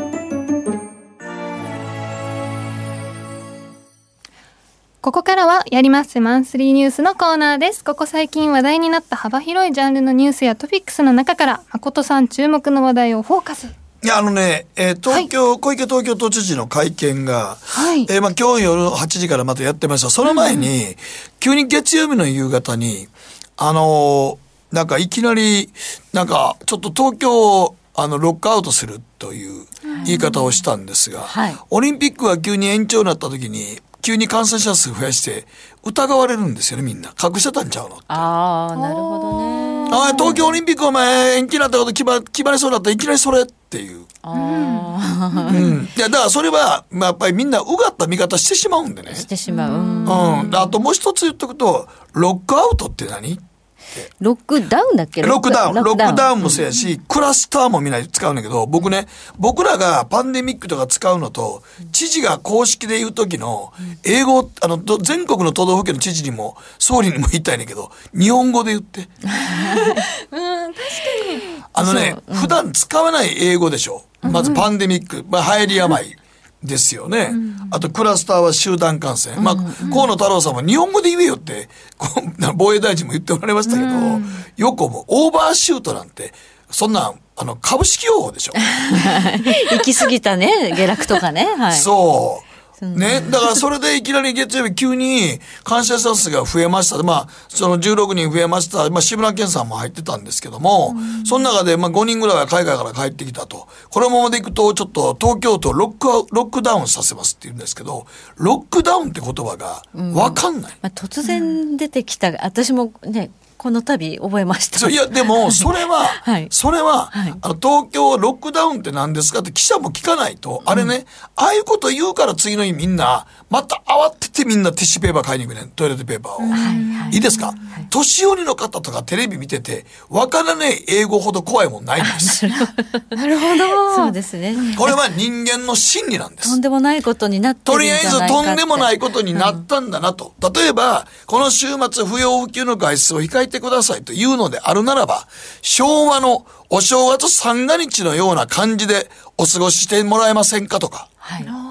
ここからはやりますマンスリーニュースのコーナーです。ここ最近話題になった幅広いジャンルのニュースやトピックスの中から誠さん注目の話題をフォーカス。いやあのね、えー東京、小池東京都知事の会見が、はいえーまあ今日夜8時からまたやってました。その前に、急に月曜日の夕方に、あのーなんかいきなり、なんかちょっと東京をあのロックアウトするという言い方をしたんですが、はいオリンピックが急に延長になった時に、急に感染者数増やして疑われるんですよねみんな。隠してたんちゃうのああ、なるほどね。あ東京オリンピックお前延期になったこと決ま決まりそうだったらいきなりそれっていう。あうん、いやだからそれは、まあ、やっぱりみんなうがった見方してしまうんでね。あ、。してしまう。うん。うん、あともう一つ言っとくとロックアウトって何？ロックダウンだっけ？ロックダウン。ロックダウン。もそうややし、クラスターもみんな使うんだけど僕ね僕らがパンデミックとか使うのと知事が公式で言う時の英語あのど全国の都道府県の知事にも総理にも言いたいねんけど日本語で言って。*laughs* あのね、普段使わない英語でしょ。まずパンデミック、まあ、流行り病ですよね。あとクラスターは集団感染。まあ、河野太郎さんも日本語で言えよって、*laughs* 防衛大臣も言っておられましたけど、よくもオーバーシュートなんて、そんなん、あの、株式用語でしょ。*laughs* 行き過ぎたね、下落とかね。はい。そう。ね。だからそれでいきなり月曜日急に感染者数が増えました。まあ、その16人増えました。まあ、志村けんさんも入ってたんですけども、その中でまあ5人ぐらいは海外から帰ってきたと。このままでいくと、ちょっと東京都をロックロックダウンさせますって言うんですけど、ロックダウンって言葉がわかんない。まあ、突然出てきた、私もね、この度覚えました。いや、でも、それは、はいそれは、はいあの、東京ロックダウンって何ですかって記者も聞かないと、あれね、ああいうこと言うから次の日みんな、また慌ててみんなティッシュペーパー買いに行くねん、トイレットペーパーを。いいですか、年寄りの方とかテレビ見てて、わからない英語ほど怖いもんないんです。なるほど。そうですね。これは人間の心理なんですとん。でもないことになってとるんじゃりあえずないかって。とんでもないことになったんだなと。例えば、この週末不要不急の外出を控えてくださいというのであるならば、昭和のお正月三が日のような感じでお過ごししてもらえませんかとか。はい。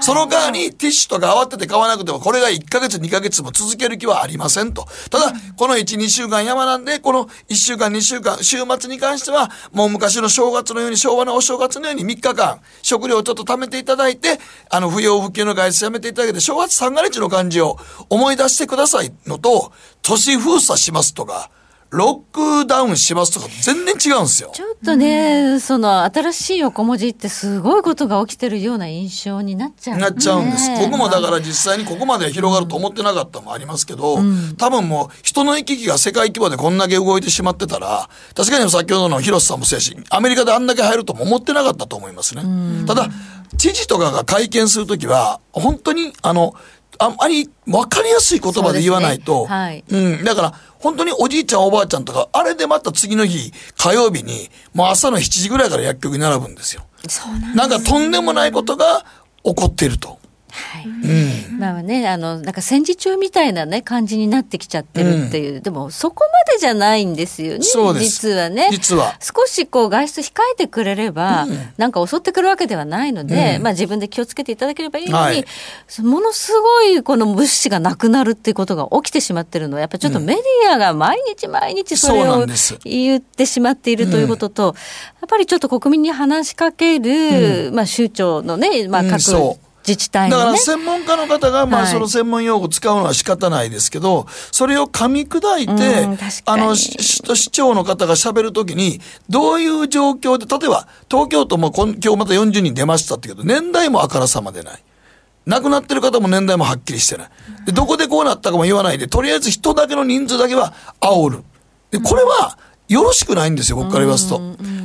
その代わりティッシュとか慌てて買わなくてもこれが1ヶ月2ヶ月も続ける気はありませんと。ただ、この1、2週間山なんで、この1週間2週間、週末に関しては、もう昔の正月のように、昭和のお正月のように3日間、食料をちょっと貯めていただいて、あの、不要不急の外出やめていただいて、正月三が日の感じを思い出してくださいのと、都市封鎖しますとか、ロックダウンしますとか全然違うんですよ。ちょっとね、その新しい横文字ってすごいことが起きてるような印象になっちゃう、ね、なっちゃうんです。僕もだから実際にここまで広がると思ってなかったもありますけど、うん、多分もう人の行き来が世界規模でこんだけ動いてしまってたら、確かに先ほどの広瀬さんもそうやし、アメリカであんだけ入るとも思ってなかったと思いますね。うん、ただ、知事とかが会見するときは、本当に、あの、あんまり分かりやすい言葉で言わないと、うね。はい、うん、だから、本当におじいちゃんおばあちゃんとか、あれでまた次の日、火曜日に、もう朝の7時ぐらいから薬局に並ぶんですよ。そうなん、ね、なんかとんでもないことが起こっていると。はい。うん、まあねあのなんか戦時中みたいなね感じになってきちゃってるっていう、うん、でもそこまでじゃないんですよね実はね。実は。少しこう外出控えてくれれば、うん、なんか襲ってくるわけではないので、うん、まあ自分で気をつけていただければいいのに、はい、ものすごいこの物資がなくなるっていうことが起きてしまってるのはやっぱちょっとメディアが毎日毎日それを言ってしまっているということと、やっぱりちょっと国民に話しかける、まあ州長のね、まあ各、自治体、ね、だから専門家の方が、まあ、その専門用語使うのは仕方ないですけど、はい、それを噛み砕いて、あの、市市長の方が喋るときに、どういう状況で、例えば、東京都も今日また40人出ましたってけど、年代もあからさまでない。亡くなってる方も年代もはっきりしてない。で、どこでこうなったかも言わないで、とりあえず人だけの人数だけは煽る。で、これは、よろしくないんですよ、僕から言わすと。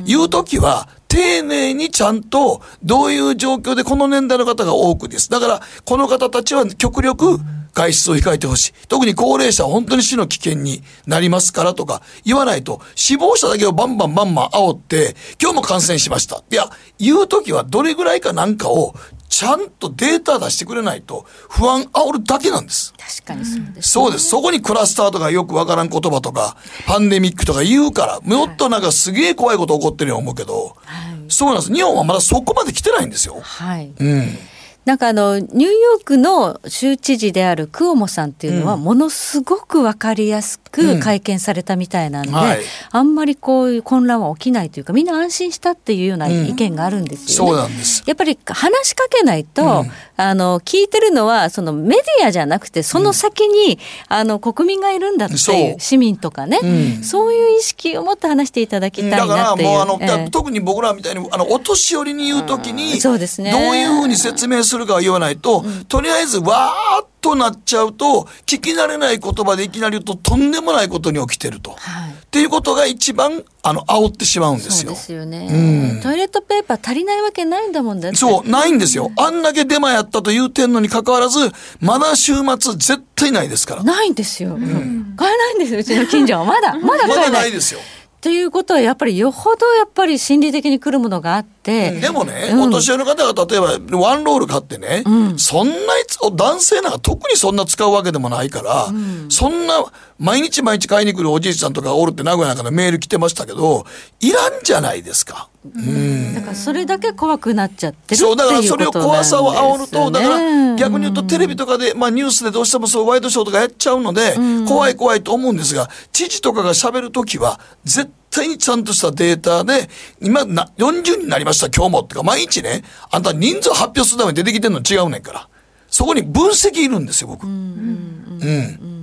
言うときは、丁寧にちゃんと、どういう状況でこの年代の方が多くです。だから、この方たちは極力、外出を控えてほしい。特に高齢者は本当に死の危険になりますからとか言わないと、死亡者だけをバンバンバンバン煽って、今日も感染しました。いや、言うときはどれぐらいかなんかをちゃんとデータ出してくれないと不安煽るだけなんです。確かにそうです、ね、そうです。そこにクラスターとかよくわからん言葉とか、パンデミックとか言うから、もっとなんかすげえ怖いこと起こってるように思うけど、はい、そうなんです。日本はまだそこまで来てないんですよ。はい。うん。なんかあのニューヨークの州知事であるクオモさんっていうのはものすごく分かりやすく会見されたみたいなんで、うんはい、あんまりこういう混乱は起きないというかみんな安心したっていうような意見があるんですよね。うん、そうなんです。やっぱり話しかけないと、うん、あの聞いてるのはそのメディアじゃなくてその先に、あの国民がいるんだっていう市民とかね、そういう意識を持って話していただきたいな。だからもうあの、えー、特に僕らみたいにあのお年寄りに言うときに、そうですね、どういうふうに説明するするかは言わないと、うん、とりあえずわーっとなっちゃうと、聞き慣れない言葉でいきなり言うととんでもないことに起きてると。はい、っていうことが一番、あの、煽ってしまうんですよ。そうですよね、うん。トイレットペーパー足りないわけないんだもんね。そう、ないんですよ。あんだけデマやったと言うてんのに関わらず、まだ週末絶対ないですから。ないんですよ。うん、買えないんですよ、うちの近所は。まだ、まだ買えない。まだないですよ。ということはやっぱりよほどやっぱり心理的に来るものがあって、でもね、うん、お年寄りの方が例えばワンロール買ってね、うん、そんな男性なんか特にそんな使うわけでもないから、うん、そんな毎日毎日買いに来るおじいさんとかおるって名古屋なんかのメール来てましたけどいらんじゃないですか。うん、だからそれだけ怖くなっちゃってるそうだからそれを怖さを煽ると、だから逆に言うとテレビとかで、まあニュースでどうしてもそうワイドショーとかやっちゃうので、怖い怖いと思うんですが、知事とかが喋るときは絶対にちゃんとしたデータで、今な40人になりました今日もってか毎日ね、あんた人数発表するために出てきてんの違うねんから。そこに分析いるんですよ、僕。うん。うん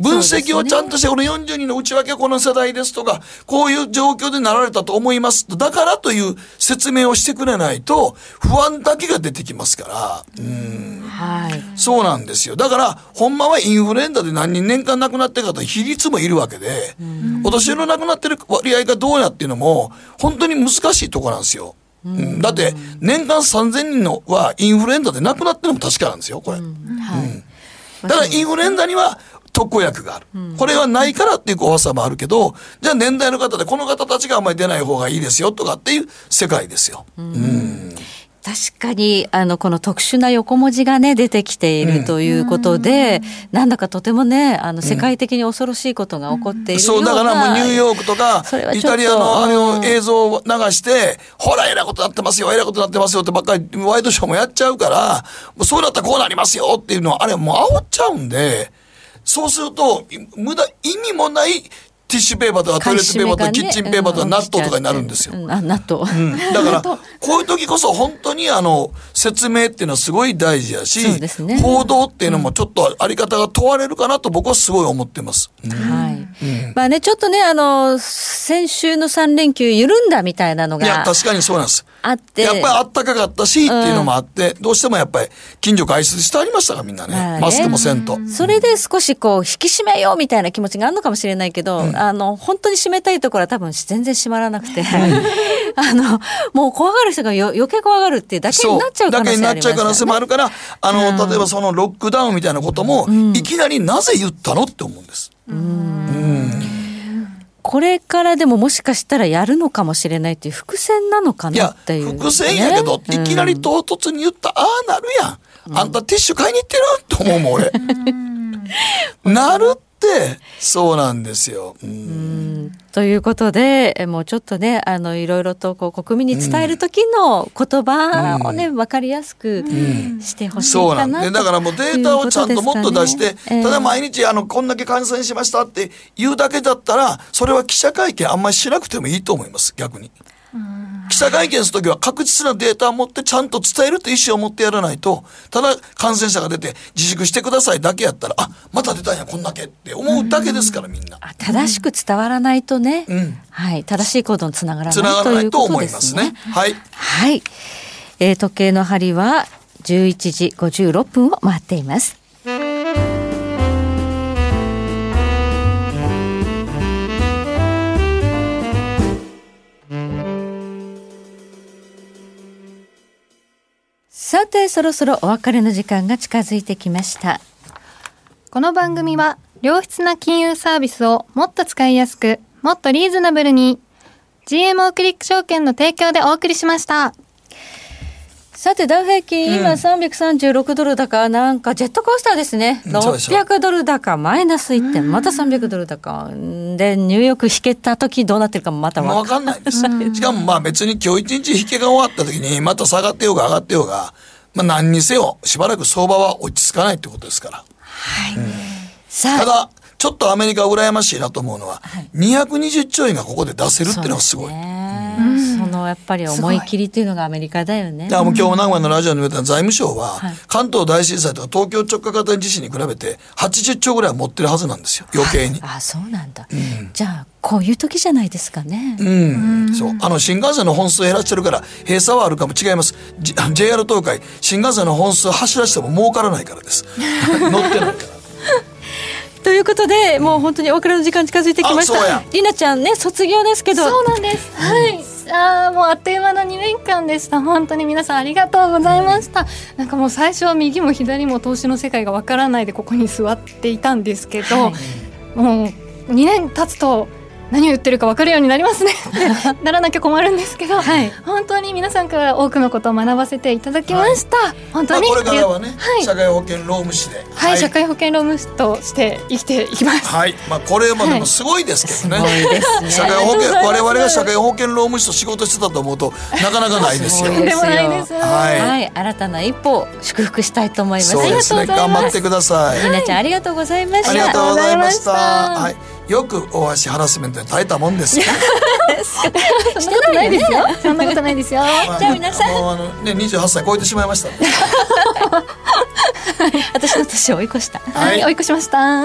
分析をちゃんとして、この40人の内訳はこの世代ですとか、こういう状況でなられたと思いますだからという説明をしてくれないと、不安だけが出てきますから。うん。はい。そうなんですよ。だから、ほんまはインフルエンザで何人年間亡くなってるかと比率もいるわけで、お年寄りの亡くなってる割合がどうやっていうのも、本当に難しいところなんですよ。うん、だって、年間3000人のはインフルエンザで亡くなってるのも確かなんですよ、これ。うん、はい。だからインフルエンザには特効薬がある。これはないからっていう怖さもあるけど、じゃあ年代の方でこの方たちがあんまり出ない方がいいですよとかっていう世界ですよ。うん、うん。確かにあのこの特殊な横文字がね出てきているということで、うん、なんだかとてもねあの世界的に恐ろしいことが起こっているような、うん、そうだからもうニューヨークとかイタリアのあの映像を流してほらえらいことなってますよえらいことなってますよってばっかりワイドショーもやっちゃうからそうなったらこうなりますよっていうのはあれもう煽っちゃうんでそうすると無駄意味もないティッシュペーパーとかトイレットペーパーとかキッチンペーパーとか納豆とかになるんですよ。あ納豆、う。ん、だから *laughs* こういう時こそ本当にあの説明っていうのはすごい大事やし、ね、報道っていうのもちょっとあり方が問われるかなと僕はすごい思ってます。うん、はい、うん、まあねちょっとねあの先週の3連休緩んだみたいなのがいや確かにそうなんです。あって。やっぱりあったかかったしっていうのもあって、どうしてもやっぱり近所外出してありましたからみんなね、マスクもせんと。それで少しこう引き締めようみたいな気持ちがあるのかもしれないけど、あの本当に締めたいところは多分全然閉まらなくて、*laughs* あのもう怖がる人がよ余計怖がるっていうだけになっちゃう可能性、ね、だけになっちゃう可能性もあるからあの、例えばそのロックダウンみたいなことも、いきなりなぜ言ったのって思うんです。うん。これからでももしかしたらやるのかもしれないっていう伏線なのかなっていう、ね、伏線やけど、いきなり唐突に言った、ああなるやん。あんたティッシュ買いに行ってる？と思うもん、俺。なるって、そうなんですよ。うん。ということで、もうちょっとね、あの、いろいろとこう国民に伝える時の言葉をね、わ、かりやすくしてほしいそうなんで、だからもうデータをちゃんともっと出して、ね、ただ毎日、あの、こんだけ感染しましたって言うだけだったら、それは記者会見あんまりしなくてもいいと思います、逆に。記者会見するときは確実なデータを持ってちゃんと伝えるという意思を持ってやらないと、ただ感染者が出て自粛してくださいだけやったら、あ、また出たんや、こんだけって思うだけですから、みんな。正しく伝わらないとね、うん、はい、正しい行動につながらないつながらないと思いますね。はい。はい。えー、時計の針は11時56分を回っています。てそろそろお別れの時間が近づいてきました。この番組は良質な金融サービスをもっと使いやすくもっとリーズナブルに GMO クリック証券の提供でお送りしました。さて、ダウ平均、今336ドル高、なんかジェットコースターですね。600ドル高、マイナス1点、また300ドル高。で、ニューヨーク引けた時どうなってるかもまた分かんない。です。しかもまあ別に今日一日引けが終わった時に、また下がってようが上がってようが、まあ何にせよ、しばらく相場は落ち着かないってことですから。はい。うん、さあ。ただ、ちょっとアメリカ羨ましいなと思うのは、はい、220兆円がここで出せるっていうのがすごい。そのやっぱり思い切りっていうのがアメリカだよね。いやもう今日名古屋のラジオに言った財務省は、関東大震災とか東京直下型地震に比べて80兆ぐらい持ってるはずなんですよ余計に。あそうなんだ、うん、じゃあこういう時じゃないですかね。うん、うん、そうあの新幹線の本数減らしてるから閉鎖はあるかも違います。JR 東海新幹線の本数走らせても儲からないからです。*laughs* 乗ってないから。ということでもう本当にお別れの時間近づいてきました。りなちゃんね卒業ですけど。そうなんです。はい。あもうあっという間の2年間でした。本当に皆さんありがとうございました。なんかもう最初は右も左も投資の世界がわからないでここに座っていたんですけど、はい、もう2年経つと何を言ってるか分かるようになりますね。*laughs* ならなきゃ困るんですけど、はい、本当に皆さんから多くのことを学ばせていただきました、はい、本当に、まあ、これからはね、はい、社会保険労務士で、はい、社会保険労務士として生きていきます。はい。まあこれもでもすごいですけどね,、ね。社会保険我々が社会保険労務士と仕事してたと思うとなかなかない *laughs* ですよ。でもないです。はい、新たな一歩祝福したいと思います。そうですね。頑張ってください。りなちゃんありがとうございました。ありがとうございました。はいよく大橋ハラスメントに耐えたもんですよ。*laughs* してないですよ。*laughs* そんなことないですよ。じゃあ皆さん。あのね二十八歳超えてしまいました。*laughs* 私の年を追い越した。はい、追い越しました。